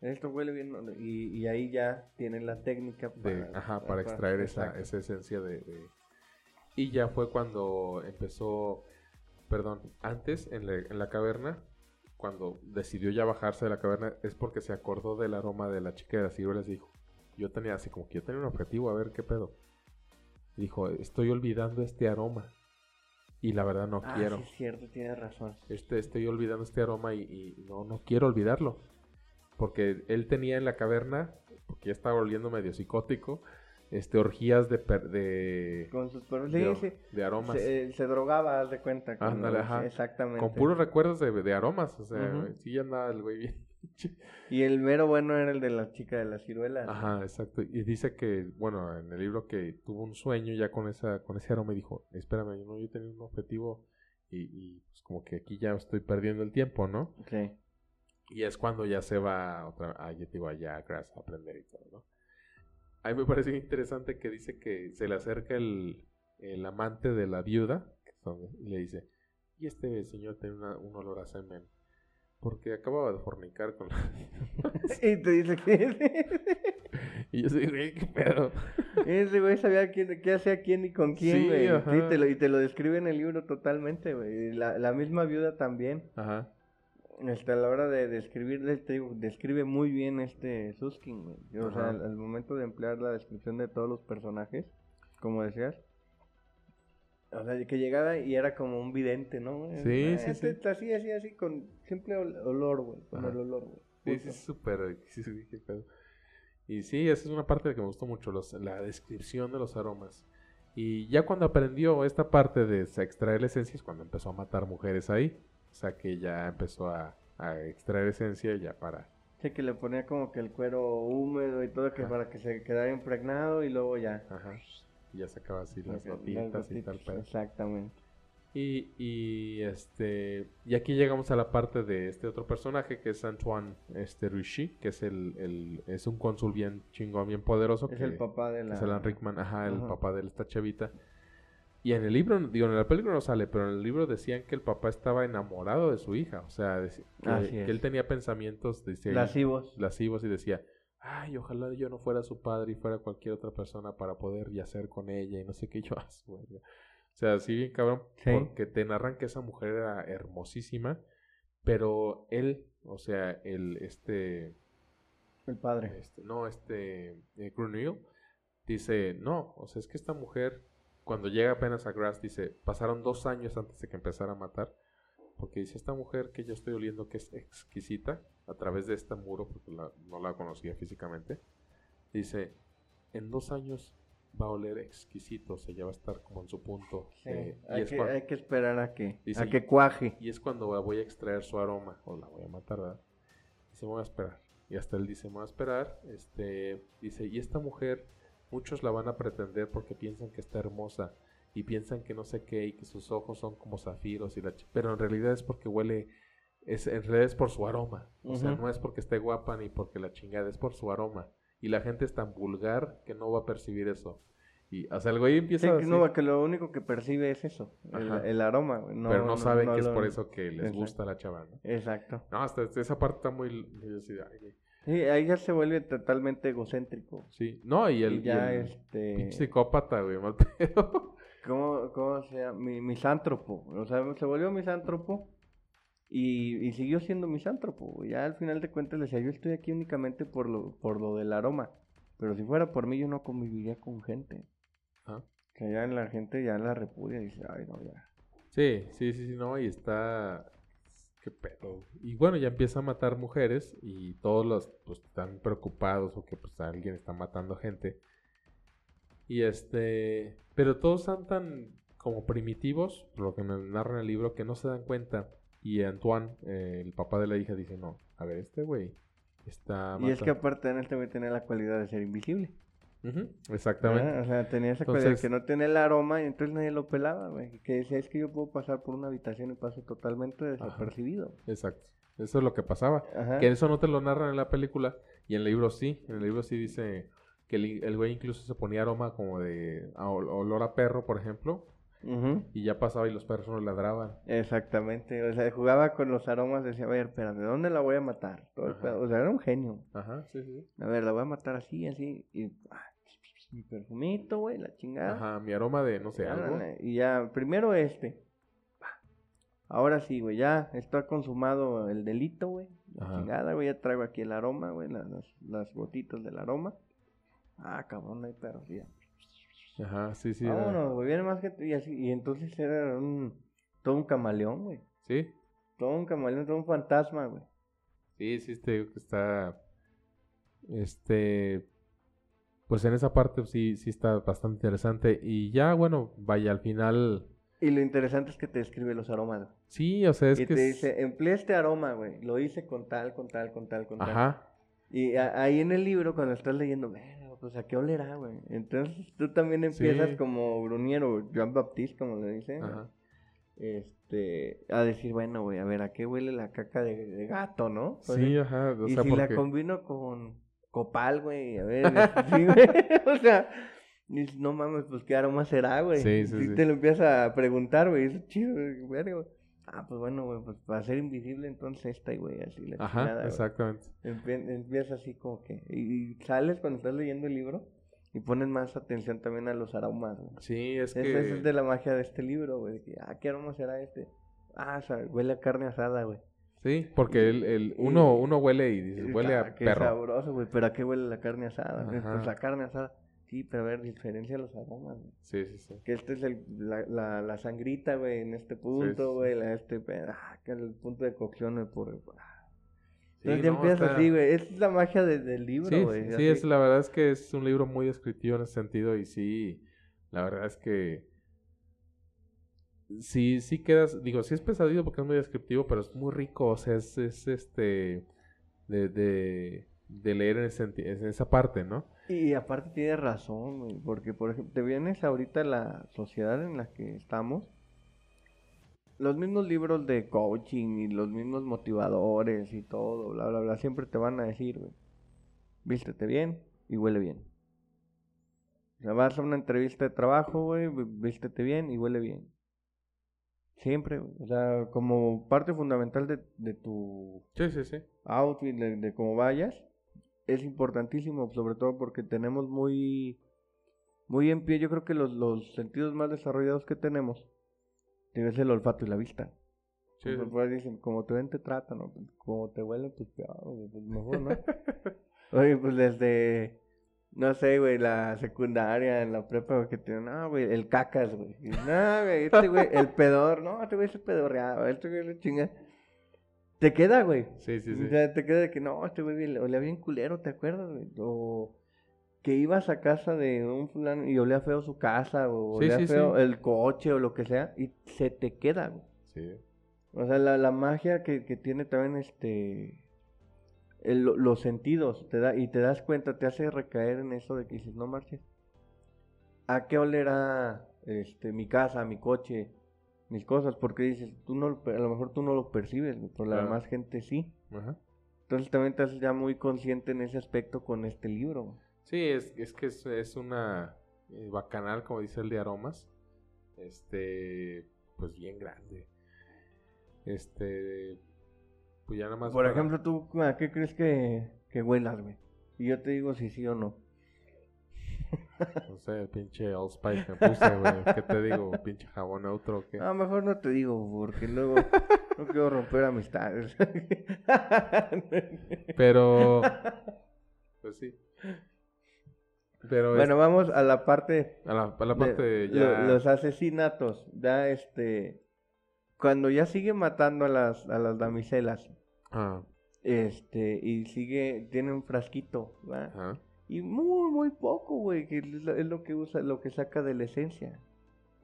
Esto huele bien, y, y ahí ya tienen la técnica de- para, ajá, para extraer esa, esa esencia de, de- Y ya fue cuando empezó, perdón, antes en la, en la caverna, cuando decidió ya bajarse de la caverna, es porque se acordó del aroma de la chica de las ciruelas y dijo, yo tenía así como que yo tenía un objetivo, a ver qué pedo. Dijo, estoy olvidando este aroma. Y la verdad no Ah, quiero. sí, es cierto, tienes razón. Este, estoy olvidando este aroma y, y no, no quiero olvidarlo. Porque él tenía en la caverna, porque ya estaba oliendo medio psicótico, este, orgías de, per- de, Con sus perros, de, sí, sí. de aromas. Se, eh, se drogaba, haz de cuenta. Ándale, ajá. Exactamente. Con puros recuerdos de, de aromas. O sea, sí andaba el güey bien. Y el mero bueno era el de la chica de las ciruelas. Ajá, exacto. Y dice que, bueno, en el libro que tuvo un sueño ya con esa, con ese aroma y dijo, espérame, no, yo tenía un objetivo y, y pues como que aquí ya estoy perdiendo el tiempo, ¿no? Sí. Y es cuando ya se va otra a, ya te digo, allá a Grass a aprender y todo, ¿no? A mí me parece interesante que dice que se le acerca el, el amante de la viuda que son- y le dice, y este señor tiene una- un olor a semen, porque acababa de fornicar con la... y te dice que y yo soy, güey, qué pedo. ese güey sabía quién, qué hacía quién y con quién, Sí, güey. Sí, ajá. te lo, y te lo describe en el libro totalmente, güey. La, la misma viuda también. Ajá, Este, a la hora de describirle, te digo, describe muy bien este Suskin, güey. O sea, Ajá. al, al momento de emplear la descripción de todos los personajes, como decías. O sea, que llegaba y era como un vidente, ¿no? Sí, Ah, sí, este sí. Así, así, así, con simple ol- olor, güey. Con el olor, güey. sí, sí, súper, sí, sí. Y sí, esa es una parte que me gustó mucho, los- la descripción de los aromas. Y ya cuando aprendió esta parte de extraer esencia es cuando empezó a matar mujeres ahí. O sea que ya empezó a, a extraer esencia ya para... Sí, que le ponía como que el cuero húmedo y todo, que Ajá. para que se quedara impregnado y luego ya. Ajá. Y ya sacaba así las gotitas y tal pedo. Exactamente. Y, y este y aquí llegamos a la parte de este otro personaje que es Antoine este Rishi, que es el, el- es un cónsul bien chingón, bien poderoso. Es que, el papá de la... es Alan Rickman, ajá, el Ajá. papá de esta chavita. Y en el libro, digo, en la película no sale, pero en el libro decían que el papá estaba enamorado de su hija. O sea, que, que él tenía pensamientos decía, Lascivos. lascivos y decía, ay, ojalá yo no fuera su padre y fuera cualquier otra persona para poder yacer con ella y no sé qué yo hago. güey". O sea, sí bien cabrón, Sí. porque te narran que esa mujer era hermosísima, pero él, o sea, el, este, El padre. Este, no, este, eh, Grunil, dice, no, o sea, es que esta mujer, cuando llega apenas a Grass, dice, pasaron dos años antes de que empezara a matar, porque dice, esta mujer que yo estoy oliendo que es exquisita, a través de este muro, porque no la conocía físicamente, dice, en dos años va a oler exquisito, o sea, ya va a estar como en su punto. Eh, hay, que, esperar a que, a que cuaje. Y es cuando voy a extraer su aroma, o la voy a matar, ¿verdad? Dice, voy a esperar. Y hasta él dice, voy a esperar. Este, dice, y esta mujer, muchos la van a pretender porque piensan que está hermosa y piensan que no sé qué y que sus ojos son como zafiros y la pero en realidad es porque huele es en realidad es por su aroma. O sea no es porque esté guapa ni porque la chingada es por su aroma. Y la gente es tan vulgar que no va a percibir eso. Y o sea el güey empieza sí, no que lo único que percibe es eso el, aroma no, pero no, saben que es por eso que les gusta la chava ¿no? exacto. No hasta esa parte está muy, Sí, ahí ya se vuelve totalmente egocéntrico. Sí, no, y el, ya este... psicópata, güey, mal pedo. ¿Cómo, cómo se llama? Mi, misántropo. O sea, se volvió misántropo y, y siguió siendo misántropo. Ya al final de cuentas le decía, yo estoy aquí únicamente por lo, por lo del aroma. Pero si fuera por mí, yo no conviviría con gente. Ah. Que ya la gente ya la repudia y dice, ay, no, ya. Sí, sí, sí, sí, no, y está... Qué pedo. Y bueno, ya empieza a matar mujeres y todos los pues están preocupados o que pues alguien está matando gente. Y este, pero todos están tan como primitivos, por lo que me narra en el libro, que no se dan cuenta. Y Antoine, eh, el papá de la hija, dice, no, a ver, este güey está... Y es que aparte en este güey tiene la cualidad de ser invisible. exactamente. Ah, o sea, tenía esa cualidad que no tiene el aroma y entonces nadie lo pelaba, güey. Que decía, es que yo puedo pasar por una habitación y paso totalmente desapercibido. Exacto. Eso es lo que pasaba. Que eso no te lo narran en la película. Y en el libro sí. En el libro sí dice que el, güey incluso se ponía aroma como de olor a perro, por ejemplo. Y ya pasaba y los perros no ladraban. Exactamente. O sea, jugaba con los aromas. Decía, a ver, espérame, ¿dónde la voy a matar? o sea, era un genio. Ajá, sí, sí. A ver, la voy a matar así, así. Y ah, mi perfumito, güey, la chingada. Ajá, mi aroma de, no sé, algo. Y ya, primero este. Ahora sí, güey, ya está consumado el delito, güey. La chingada, güey, ya traigo aquí el aroma, güey, las, las gotitas del aroma. Ah, cabrón, no hay perros, ya. Ajá, sí, sí. Vámonos, güey, viene más gente. Y, así, y entonces era un. Todo un camaleón, güey. Sí. Todo un camaleón, todo un fantasma, güey. Sí, sí, este está. Este. Pues en esa parte sí, sí está bastante interesante. Y ya, bueno, vaya, al final. Y lo interesante es que te describe los aromas. Sí, o sea, es que. Y te dice, empleé este aroma, güey. Lo hice con tal, con tal, con tal, con tal. Ajá. Y ahí en el libro, cuando estás leyendo, pues a qué olerá, güey. Entonces tú también empiezas como Bruniero, Joan Baptiste, como le dicen. Este, a decir, bueno, güey, a ver, ¿a qué huele la caca de, gato, no? sí, ajá. O y si la combino con copal, güey, a ver, sí, güey. o sea, no mames, pues qué aroma será, güey. Sí, sí, sí. te lo empiezas a preguntar, güey, es chido, güey. Ah, pues bueno, güey, pues para ser invisible entonces esta, güey, así la Ajá, exactamente. empieza así como que... Y, sales cuando estás leyendo el libro y pones más atención también a los aromas, güey. Sí, es que... Esa es de la magia de este libro, güey. Ah, ¿qué aroma será este? Ah, huele a carne asada, güey. Sí, porque el, el uno, uno huele y dice, huele a qué perro. sabroso, güey, pero ¿a qué huele la carne asada? Pues la carne asada. Sí, pero a ver, diferencia los aromas, güey. Sí, sí, sí. Que este es el, la, la, la sangrita, güey, en este punto, güey, este, ah, que el punto de cocción, güey, por... Ah. Entonces ya empieza así, güey. Es la magia del libro, güey. Sí, sí es, la verdad es que es un libro muy descriptivo en ese sentido y sí, la verdad es que sí, sí quedas, digo, sí es pesadito porque es muy descriptivo, pero es muy rico, o sea, es, es este, de, de, de leer en, ese, en esa parte, ¿no? Y aparte tiene razón, porque por ejemplo, te vienes ahorita la sociedad en la que estamos, los mismos libros de coaching y los mismos motivadores y todo, bla, bla, bla, siempre te van a decir, güey, vístete bien y huele bien. O sea, vas a una entrevista de trabajo, güey, vístete bien y huele bien. Siempre, o sea, como parte fundamental de, de tu sí, sí, sí. outfit, de, de cómo vayas, es importantísimo, sobre todo porque tenemos muy, muy en pie, yo creo que los, los sentidos más desarrollados que tenemos, es el olfato y la vista. Sí, pues, dicen, como te ven te tratan, como te huelen pues pues mejor, ¿no? Oye, pues desde, no sé, güey, la secundaria, en la prepa, güey, que te no, güey, el cacas, güey. No, güey, este güey, el pedor, no, este güey se pedorreaba, este güey le chinga. Te queda, güey. Sí, sí, sí. O sea, te queda de que no, este güey le olía bien culero, ¿te acuerdas, güey? O que ibas a casa de un fulano y olía feo su casa, o olía sí, feo sí. el coche o lo que sea, y se te queda, güey. Sí. O sea, la, la magia que, que tiene también este el- lo- los sentidos, te da, y te das cuenta, te hace recaer en eso de que dices, no marches. ¿A qué olerá este mi casa, mi coche, mis cosas? Porque dices, tú no, a lo mejor tú no lo percibes, pero la Claro. demás gente sí. Ajá. Entonces también te haces ya muy consciente en ese aspecto con este libro. Sí, es, es que es, es una eh, bacanal, como dice el de aromas. Este, pues bien grande. Este, pues ya nada más. Por para- ejemplo, ¿tú a qué crees que, que huelas, güey? Y yo te digo si sí o no. No sé, pinche Allspice me puse, güey. ¿Qué te digo? Pinche jabón neutro o qué. A lo mejor no te digo, porque luego no quiero romper amistades. Pero, pues sí. Pero bueno, vamos a la parte es- a, la, a la de parte lo- ya. los asesinatos. Ya este, cuando ya sigue matando a las a las damiselas, Ah, este, y sigue tiene un frasquito, ¿va? ajá. Y muy muy poco, güey, que es lo, que usa, lo que saca de la esencia.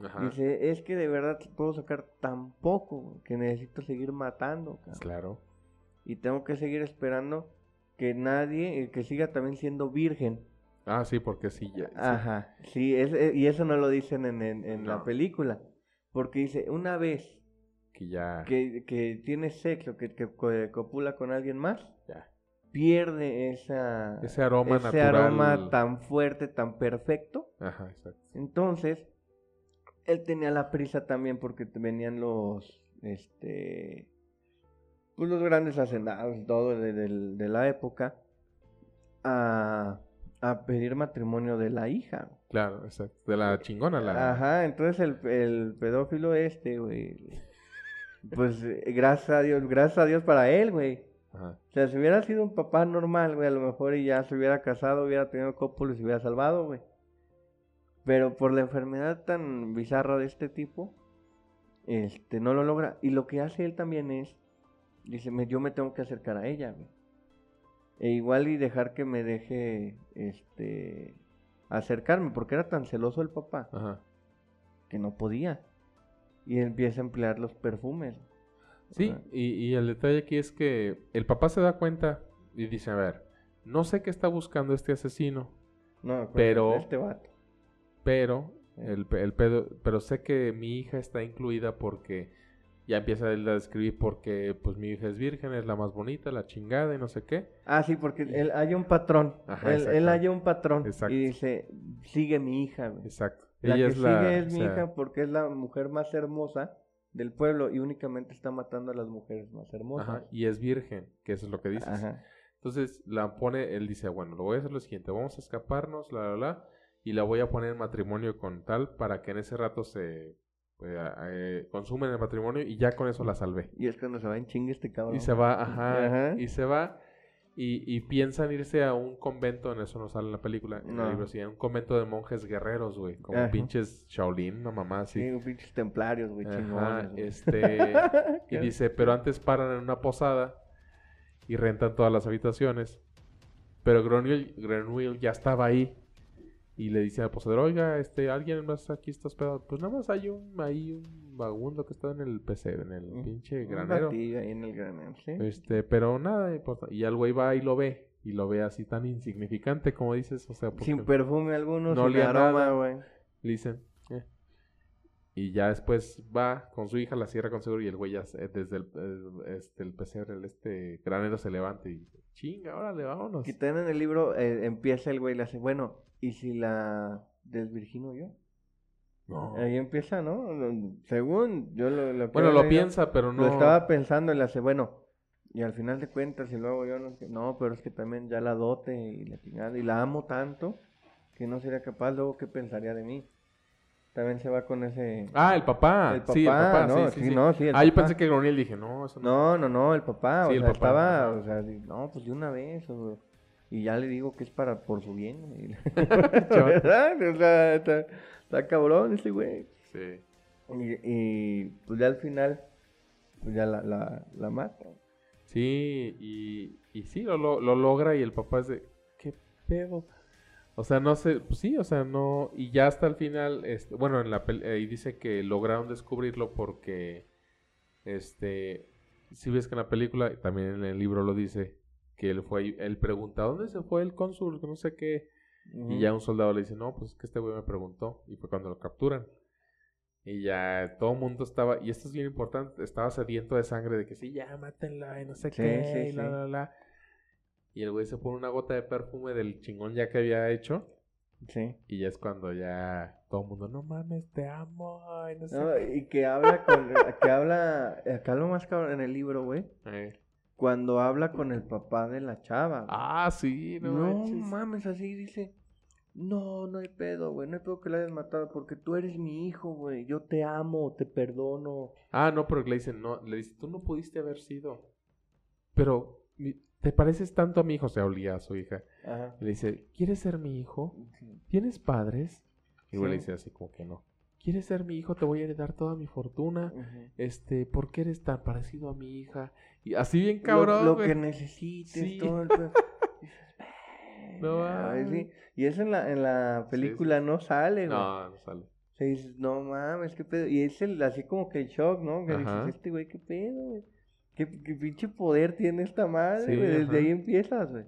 Ajá. Dice, es que de verdad puedo sacar tan poco que necesito seguir matando, cabrón. Claro. Y tengo que seguir esperando que nadie, eh, que siga también siendo virgen. Ah, sí, porque sí, ya. sí. Ajá, sí, es, eh, y eso no lo dicen en, en, en la película. Porque dice, una vez Que ya. que, que tiene sexo, que, que co- copula con alguien más. Pierde esa, Ese aroma ese natural. aroma tan fuerte, tan perfecto. Ajá, exacto. Entonces, él tenía la prisa también porque venían los, este, pues los grandes hacendados todo de, del- de la época a, a pedir matrimonio de la hija. Claro, exacto. De la chingona, la. Ajá, entonces el, el pedófilo este, güey, pues eh, gracias a Dios, gracias a Dios para él, güey. Ajá. O sea, si hubiera sido un papá normal, güey, a lo mejor y ya se hubiera casado, hubiera tenido cópulos y se hubiera salvado, güey. Pero por la enfermedad tan bizarra de este tipo, este, no lo logra. Y lo que hace él también es, dice, me, yo me tengo que acercar a ella, güey. E igual y dejar que me deje, este, acercarme, porque era tan celoso el papá Ajá. que no podía. Y empieza a emplear los perfumes. Sí, y, y el detalle aquí es que el papá se da cuenta y dice, a ver, no sé qué está buscando este asesino, No, acuérdate, Pero- Este vato. pero el, el pedo, pero sé que mi hija está incluida porque ya empieza él a describir porque pues mi hija es virgen, es la más bonita, la chingada y no sé qué. Ah, sí, porque él haya un patrón. Ajá, él, él haya un patrón. Exacto. Y dice, sigue mi hija. Exacto. La Ella que es sigue la, es o mi sea, hija porque es la mujer más hermosa del pueblo y únicamente está matando a las mujeres más hermosas. Ajá, y es virgen, que eso es lo que dices. Ajá. Entonces la pone, él dice, bueno, lo voy a hacer lo siguiente, vamos a escaparnos, la, la, la, y la voy a poner en matrimonio con tal para que en ese rato se eh, eh, consumen el matrimonio y ya con eso la salvé. Y es cuando se va en chingue este cabrón. Y se va, ajá, Ajá. y se va y, y piensan irse a un convento, en eso no sale en la película, en No. el libro, sí, a un convento de monjes guerreros, güey, como Ajá. pinches Shaolin, no mamá, Sí, así. un pinches templarios, güey, chingones. este, y dice, pero antes paran en una posada y rentan todas las habitaciones. Pero Grenouille, Grenouille ya estaba ahí. Y le dice al posadero, oiga, este, ¿alguien más aquí está hospedado? Pues nada más hay un, ahí un vagabundo que está en el PC, en el Un- pinche un granero. ahí en el granero, sí. Este, pero nada importa. Y al güey va y lo ve. Y lo ve así tan insignificante como dices, o sea, Sin perfume alguno, no sin aroma, güey. le dicen, "Eh". Y ya después va con su hija, la cierra con seguro y el güey ya desde el, el- este, el pesebre, el este granero se levanta y dice, chinga, órale, vámonos. Que también en el libro eh, empieza el güey y le hace, bueno, ¿y si la desvirgino yo? No. Ahí empieza, ¿no? Según yo lo, lo Bueno, lo leído, piensa, pero no. Lo estaba pensando y le hace, bueno, y al final de cuentas, y luego yo no sé, no, pero es que también ya la dote y la chingada, y la amo tanto que no sería capaz, luego, ¿qué pensaría de mí? También se va con ese... Ah, el papá. El sí, el papá, papá, no, sí, sí, sí, sí. no, sí, el ah, yo papá. pensé que Gronil dije, no, eso no. No, no, no, el papá, Sí, o el sea, papá, estaba, o sea, no, pues de una vez, o, Y ya le digo que es para por su bien. ¿Verdad? O sea, está, está cabrón ese güey. Sí. Y, y, pues ya al final, pues ya la, la, la mata. Sí, y, y sí, lo, lo, lo logra y el papá es de, ¿qué pedo? O sea, no sé, pues sí, o sea, no, y ya hasta el final, este, bueno, en la ahí dice que lograron descubrirlo porque, este, si ves que en la película, también en el libro lo dice, que él fue, él pregunta, ¿dónde se fue el cónsul? No sé qué, Y ya un soldado le dice, no, pues es que este güey me preguntó. Y fue cuando lo capturan. Y ya todo el mundo estaba, y esto es bien importante, estaba sediento de sangre de que sí, ya mátenla y no sé Sí, qué, sí, y la, sí. la, la. Y el güey se pone una gota de perfume del chingón ya que había hecho. Sí. Y ya es cuando ya todo el mundo, no mames, te amo. Y no sé No, qué". y que habla con, que habla, acá lo más cabrón en el libro, güey, Eh. Cuando habla con el papá de la chava. güey. Ah, sí, no, no manches. mames, así dice, no, no hay pedo, güey, no hay pedo que la hayas matado porque tú eres mi hijo, güey, yo te amo, te perdono. Ah, no, pero le dicen, no, le dice, tú no pudiste haber sido. Pero te pareces tanto a mi hijo, se olía a su hija. Ajá. Y le dice, ¿quieres ser mi hijo? ¿Tienes padres? Y güey le Sí. dice así como que no. ¿Quieres ser mi hijo? Te voy a heredar toda mi fortuna. Este, ¿por qué eres tan parecido a mi hija? Y así bien cabrón, Lo, lo que necesites, Sí. todo el No "Ay, sí". Y eso en la, en la Sí, película no sale, güey. No, no sale. O sea, dices, no mames, qué pedo. Y es el, así como que el shock, ¿no? Que Ajá. dices, este güey, qué pedo, güey. ¿Qué, qué pinche poder tiene esta madre, güey. Desde ahí empiezas, güey.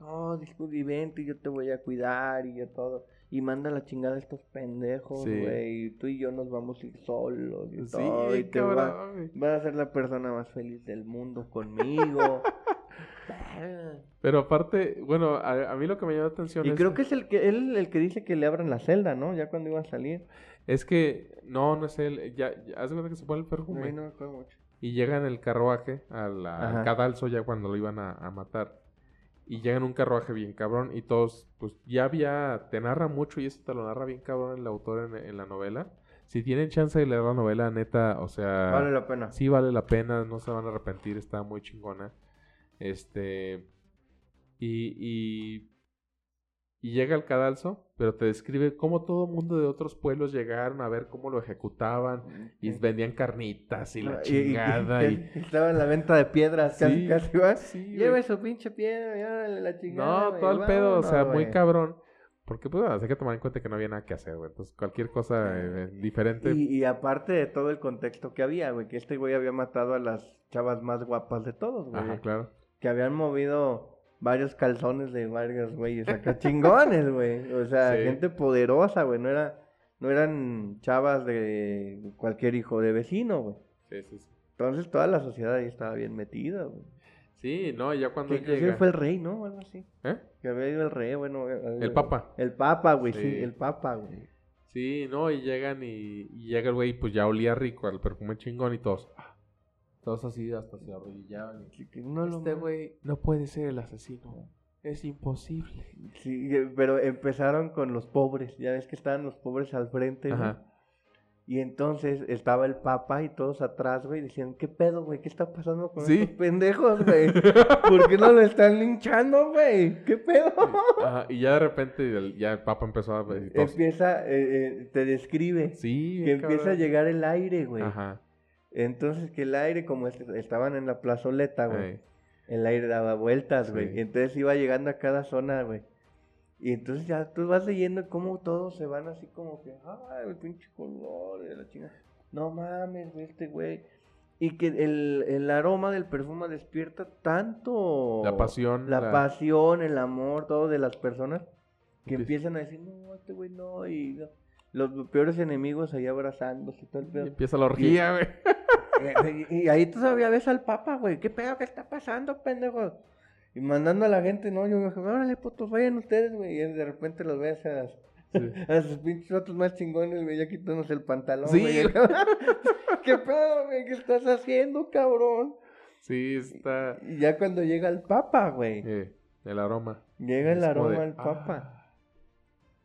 No, disculpe, y vente, yo te voy a cuidar y yo todo. Y manda la chingada a estos pendejos, Sí. güey. Y tú y yo nos vamos a ir solos y Sí, todo. Y te va- vas a ser la persona más feliz del mundo conmigo. Pero aparte, bueno, a, a mí lo que me llamó la atención y es, creo que es el que él el que dice que le abran la celda, ¿no? Ya cuando iba a salir. es que no, no es él. Ya, ya haz de cuenta que se pone el perfume. Ay, no me mucho. Y llega en el carruaje al cadalso ya cuando lo iban a, a matar. Y llega en un carruaje bien cabrón. Y todos, pues ya había. Te narra mucho y eso te lo narra bien cabrón el autor en, en la novela. Si tienen chance de leer la novela, neta, o sea. Vale la pena. Sí vale la pena, no se van a arrepentir, está muy chingona. Este. Y, y, y llega al cadalso, pero te describe cómo todo mundo de otros pueblos llegaron a ver cómo lo ejecutaban y vendían carnitas y la Ah, y- chingada. Y, y- Estaba en la venta de piedras, casi, Sí, casi, ¿va? sí. Lleve su pinche piedra, órale la chingada. No, todo el pedo, o sea, muy cabrón. Porque, pues, bueno, hay que tomar en cuenta que no había nada que hacer, güey. Entonces, cualquier cosa eh, diferente. Y, y aparte de todo el contexto que había, güey, que este güey había matado a las chavas más guapas de todos, güey. Ajá, claro. Que habían movido varios calzones de varios güeyes acá chingones, güey. O sea, Sí. gente poderosa, güey. No era, no eran chavas de cualquier hijo de vecino, güey. Sí, sí, sí. Entonces toda la sociedad ahí estaba bien metida, güey. Sí, no, ya cuando Que llega. fue el rey, ¿no? O algo así. ¿Eh? Que había ido el rey, bueno. El Papa. El papa, güey, sí. Sí. el papa, güey. Sí, no, y llegan y, y llega el güey, pues ya olía rico al perfume chingón y todos. Todos así hasta se arrodillaban. y, no este güey no puede ser el asesino. Es imposible. Sí, eh, pero empezaron con los pobres. Ya ves que estaban los pobres al frente, güey. Y entonces estaba el papa y todos atrás, güey, decían, ¿qué pedo, güey? ¿Qué está pasando con Sí. estos pendejos, güey? ¿Por qué no lo están linchando, güey? ¿Qué pedo? Ajá, y ya de repente ya el papa empezó a... todos, Empieza, eh, eh, te describe sí, que empieza a llegar el aire, güey. Ajá. Entonces que el aire, como est- estaban en la plazoleta, güey, ey, el aire daba vueltas, güey. Entonces iba llegando a cada zona, güey. Y entonces ya tú vas leyendo cómo todos se van así como que, ay, el pinche color, de la chingada. No mames, güey, este güey. Y que el, el aroma del perfume despierta tanto La pasión. la, pasión, el amor, todo de las personas que Empieza- empiezan a decir, no, este güey no, y no. Los peores enemigos ahí abrazándose y todo el y pedo. empieza la orgía, güey. Eh, Y, y ahí todavía ves al papa, güey. ¿Qué pedo que está pasando, pendejo? Y mandando a la gente, no, yo me dije, órale, putos, vayan ustedes, güey. Y de repente los ves a, Sí. a sus pinches otros más chingones, güey, ya quitándose el pantalón, Sí, güey. ¿Qué pedo, güey? ¿Qué estás haciendo, cabrón? Sí, está... Y ya cuando llega el papa, güey. eh, el aroma. Llega el aroma de, al papa. ah.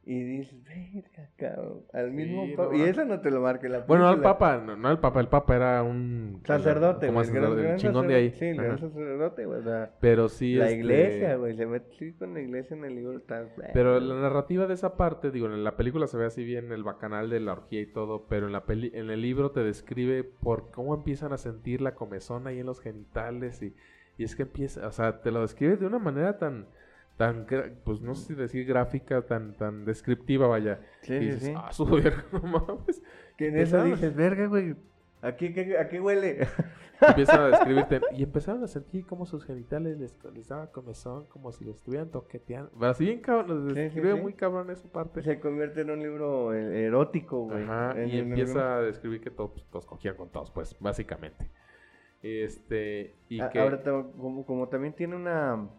Y dices, verga, cabrón. Al mismo Sí, papa. no, y eso no te lo marca la Bueno, no el película. papa, no, no el papa, el papa era un... Sacerdote, como güey. sacerdote, el chingón de ahí. Sí, Ajá. sacerdote, güey. o sea, Pero sí, la este, iglesia, güey. Se mete sí, con la iglesia en el libro. Está... Pero la narrativa de esa parte, digo, en la película se ve así bien el bacanal de la orgía y todo, pero en la peli en el libro te describe por cómo empiezan a sentir la comezón ahí en los genitales y, y es que empieza, o sea, te lo describe de una manera tan, tan, pues no sé si decir gráfica, tan, tan descriptiva, vaya. Sí, y dices, sí. ah, su verga, no mames. Que en eso dices, verga, güey. ¿Aquí qué, ¿A qué huele? Empiezan a describirte y empezaron a sentir como sus genitales les, les daba comezón, como si los estuvieran toqueteando. Así bien cabrón, sí, describe sí. muy cabrón esa parte. Se convierte en un libro eh, erótico, güey. Ajá, y empieza a describir que todos, todos cogían con todos, pues, básicamente. Este, y A- que... Ahora, como también tiene una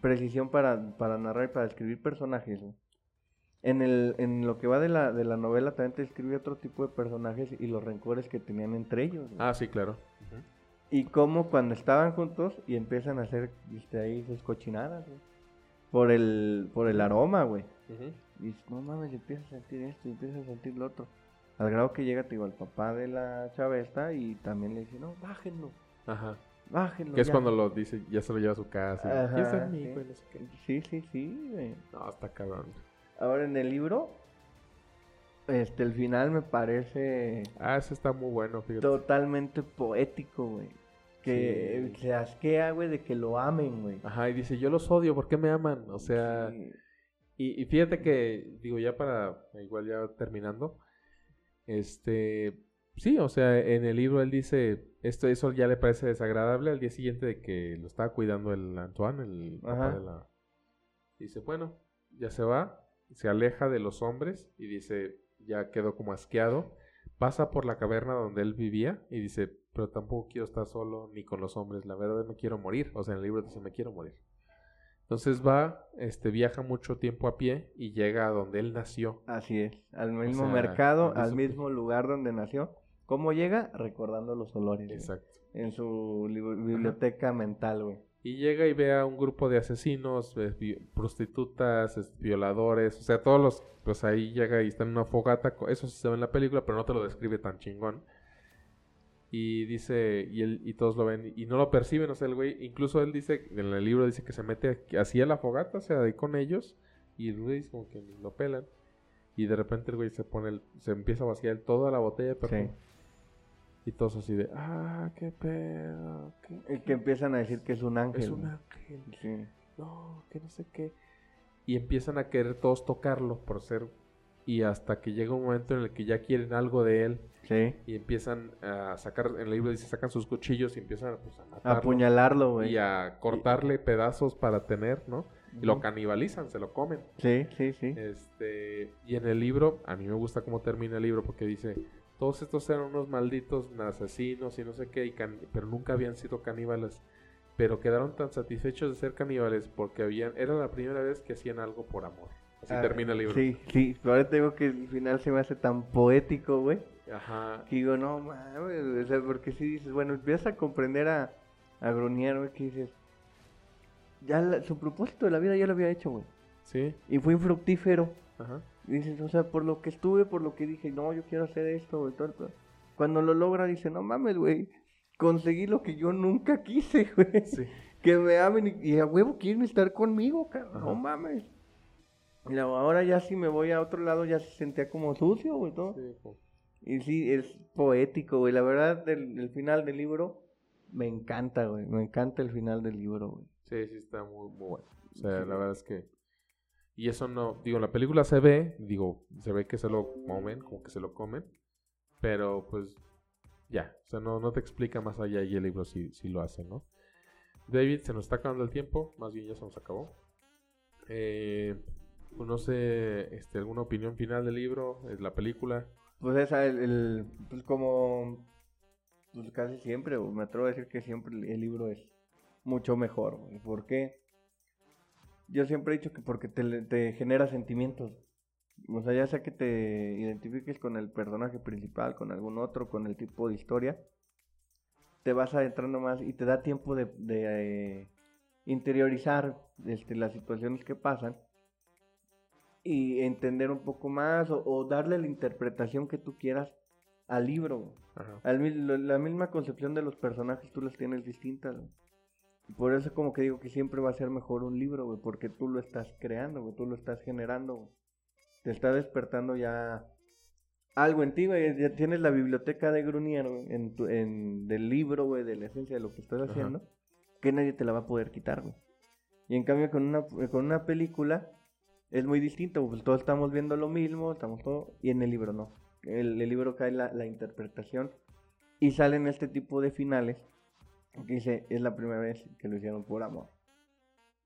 precisión para, para narrar y para describir personajes, güey. En, el, en lo que va de la, de la novela también te describe otro tipo de personajes y los rencores que tenían entre ellos. güey. Ah, sí, claro. Y cómo cuando estaban juntos y empiezan a hacer viste, ahí sus cochinadas, güey. Por el, por el aroma, güey. Y dices, no mames, empiezas a sentir esto y empiezas a sentir lo otro. Al grado que llega, te digo, el papá de la chava esta y también le dice, no, bájenlo, Ajá. Bájenlo. Que es ya". cuando lo dice, ya se lo lleva a su casa. Ajá, "Y ese es sí. hijo", y no sé qué. Sí, sí, sí, güey. No, está cabrón. Ahora en el libro, este, el final me parece Ah, ese está muy bueno, fíjate. totalmente poético, güey. Que Sí. se asquea, güey, de que lo amen, güey. Ajá, y dice, yo los odio, ¿por qué me aman? O sea, Sí. y, y fíjate que, digo, ya para, igual ya terminando, este, sí, o sea, en el libro él dice, esto, eso ya le parece desagradable al día siguiente de que lo estaba cuidando el Antoine, el papá de la... Dice, bueno, ya se va, se aleja de los hombres y dice, ya quedó como asqueado, pasa por la caverna donde él vivía y dice, pero tampoco quiero estar solo ni con los hombres, la verdad me quiero morir, o sea, en el libro dice, me quiero morir. Entonces va, este, viaja mucho tiempo a pie y llega a donde él nació. Así es, al mismo sea, mercado, al mismo lugar donde nació. ¿Cómo llega? Recordando los olores. güey. Exacto. En su li- biblioteca mental, güey. Y llega y ve a un grupo de asesinos, prostitutas, es- violadores, o sea, todos los, pues ahí llega y está en una fogata, eso sí se ve en la película, pero no te lo describe tan chingón. Y dice, y, él, y todos lo ven, y no lo perciben, o sea, el güey, incluso él dice, en el libro dice que se mete así a la fogata, o sea, ahí con ellos, y el güey como que lo pelan. Y de repente el güey se pone, el- se empieza a vaciar toda la botella perfume. Sí. Y todos así de, ah, qué pedo, qué Y que empiezan a decir que es un ángel. es un ángel Sí. no, que no sé qué. Y empiezan a querer todos tocarlo por ser... Y hasta que llega un momento en el que ya quieren algo de él Sí. y empiezan a sacar, en el libro dice, sacan sus cuchillos y empiezan pues, a matarlo apuñalarlo, güey. y a cortarle pedazos para tener, ¿no? Y lo canibalizan, se lo comen. Sí, sí, sí. Este, y en el libro, a mí me gusta cómo termina el libro porque dice, todos estos eran unos malditos asesinos y no sé qué, y can- pero nunca habían sido caníbales. Pero quedaron tan satisfechos de ser caníbales porque habían, era la primera vez que hacían algo por amor. Así Ah, termina el libro. Sí, sí. Pero ahora te digo que el final se me hace tan poético, güey. Ajá. Que digo, no mames. O sea, porque si dices, bueno, empiezas a comprender a, a Grunier, güey, que dices, ya la- su propósito de la vida ya lo había hecho, güey. Sí. Y fue infructífero. Ajá. Dices, o sea, por lo que estuve, por lo que dije, no, yo quiero hacer esto, güey, todo. Cuando lo logra, dice, no mames, güey, conseguí lo que yo nunca quise, güey. Sí. Que me amen y, y a huevo quieren estar conmigo, cabrón, no mames. Y ahora ya si me voy a otro lado, ya se sentía como sucio, güey, todo. Sí, Y sí, es poético, güey. La verdad, el, el final del libro me encanta, güey. Me encanta el final del libro, güey. Sí, sí, está muy, muy bueno. O sea, Sí. la verdad es que... Y eso no... Digo, en la película se ve, digo, se ve que se lo comen, como que se lo comen. Pero, pues, ya. O sea, no, no te explica más allá y el libro sí, sí lo hace, ¿no? David, se nos está acabando el tiempo. Más bien ya se nos acabó. Eh, pues no sé, este, ¿alguna opinión final del libro? ¿Es la película? Pues esa, el, el- pues como, pues casi siempre, me atrevo a decir que siempre el, libro es mucho mejor. ¿Por qué? Yo siempre he dicho que porque te, te genera sentimientos. O sea, ya sea que te identifiques con el personaje principal, con algún otro, con el tipo de historia, te vas adentrando más y te da tiempo de, de, eh, interiorizar este, las situaciones que pasan y entender un poco más o, darle la interpretación que tú quieras al libro. la misma concepción de los personajes tú las tienes distintas. Por eso como que digo que siempre va a ser mejor un libro, güey, porque tú lo estás creando, güey, tú lo estás generando, Te está despertando ya algo en ti, güey. Ya tienes la biblioteca de Grunier, en, en del libro, güey, de la esencia de lo que estás haciendo, que nadie te la va a poder quitar, güey. Y en cambio con una, con una película es muy distinto, pues todos estamos viendo lo mismo, estamos todo, y en el libro no. El, el libro cae la, la interpretación y salen este tipo de finales que dice, es la primera vez que lo hicieron por amor.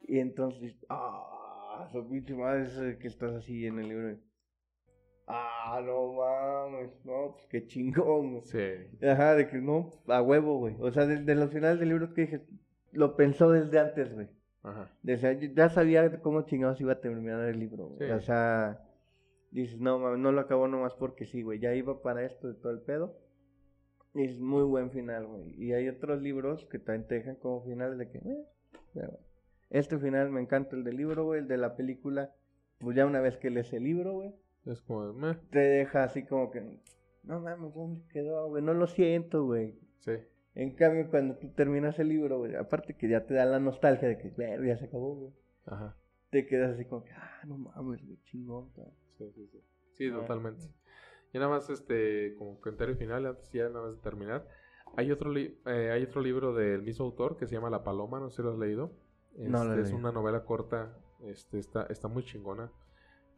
Y entonces, ah, su pinche madre que estás así en el libro. Ah, no mames, no, pues qué chingón. Sí. Ajá, de que no, a huevo, güey. O sea, desde los finales del libro que dije, lo pensó desde antes, güey. Ajá. Desde, ya sabía cómo chingados iba a terminar el libro, güey. O sea, dices, no mames, no lo acabó nomás porque sí, güey. Ya iba para esto de todo el pedo. Es muy buen final, güey. Y hay otros libros que también te dejan como finales de que, eh, este final me encanta el del libro, güey. El de la película, pues ya una vez que lees el libro, güey es como, meh. Te deja así como que, no mames, ¿dónde quedó, güey? No lo siento, güey. Sí. En cambio, cuando tú terminas el libro, güey, aparte que ya te da la nostalgia de que, ya se acabó, güey. Ajá. Te quedas así como que, ah, no mames, güey, chingón. Sí, sí, sí. Sí, ah, totalmente. Y nada más, este, como comentario final, antes ya nada más de terminar. Hay otro, eh, hay otro libro del mismo autor que se llama La Paloma, no sé si lo has leído. no lo he este, Es una novela corta, este, está, está muy chingona.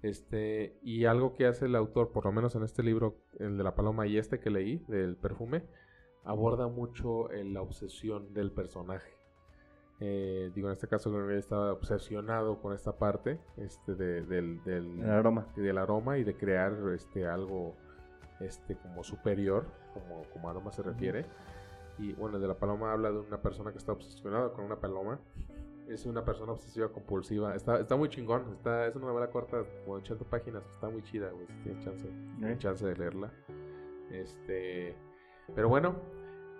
Este, y algo que hace el autor, por lo menos en este libro, el de la paloma y este que leí, del perfume, aborda mucho la obsesión del personaje. Eh, digo, en este caso él estaba obsesionado con esta parte este, del, del, aroma. del aroma y de crear este, algo este, como superior, como, como aroma se refiere. Y bueno, el de la paloma habla de una persona que está obsesionada con una paloma es una persona obsesiva compulsiva. Está, está muy chingón. Está, es una novela corta, como 80 páginas. Está muy chida, güey. tienes chance, ¿Eh? chance de leerla. Este, pero bueno,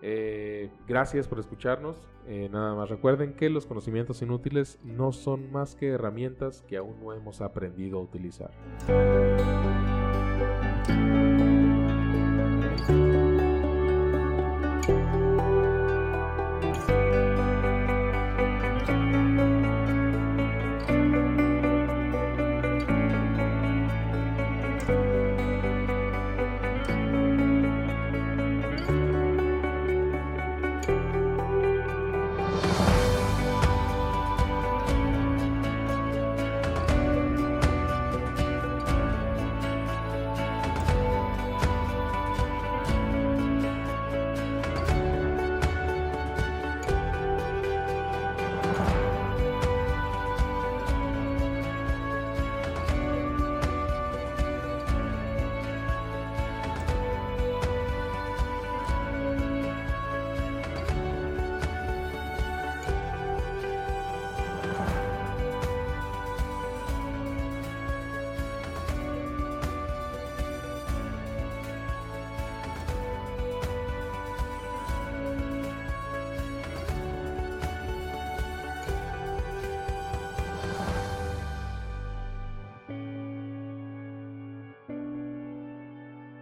eh, gracias por escucharnos. Eh, nada más recuerden que los conocimientos inútiles no son más que herramientas que aún no hemos aprendido a utilizar.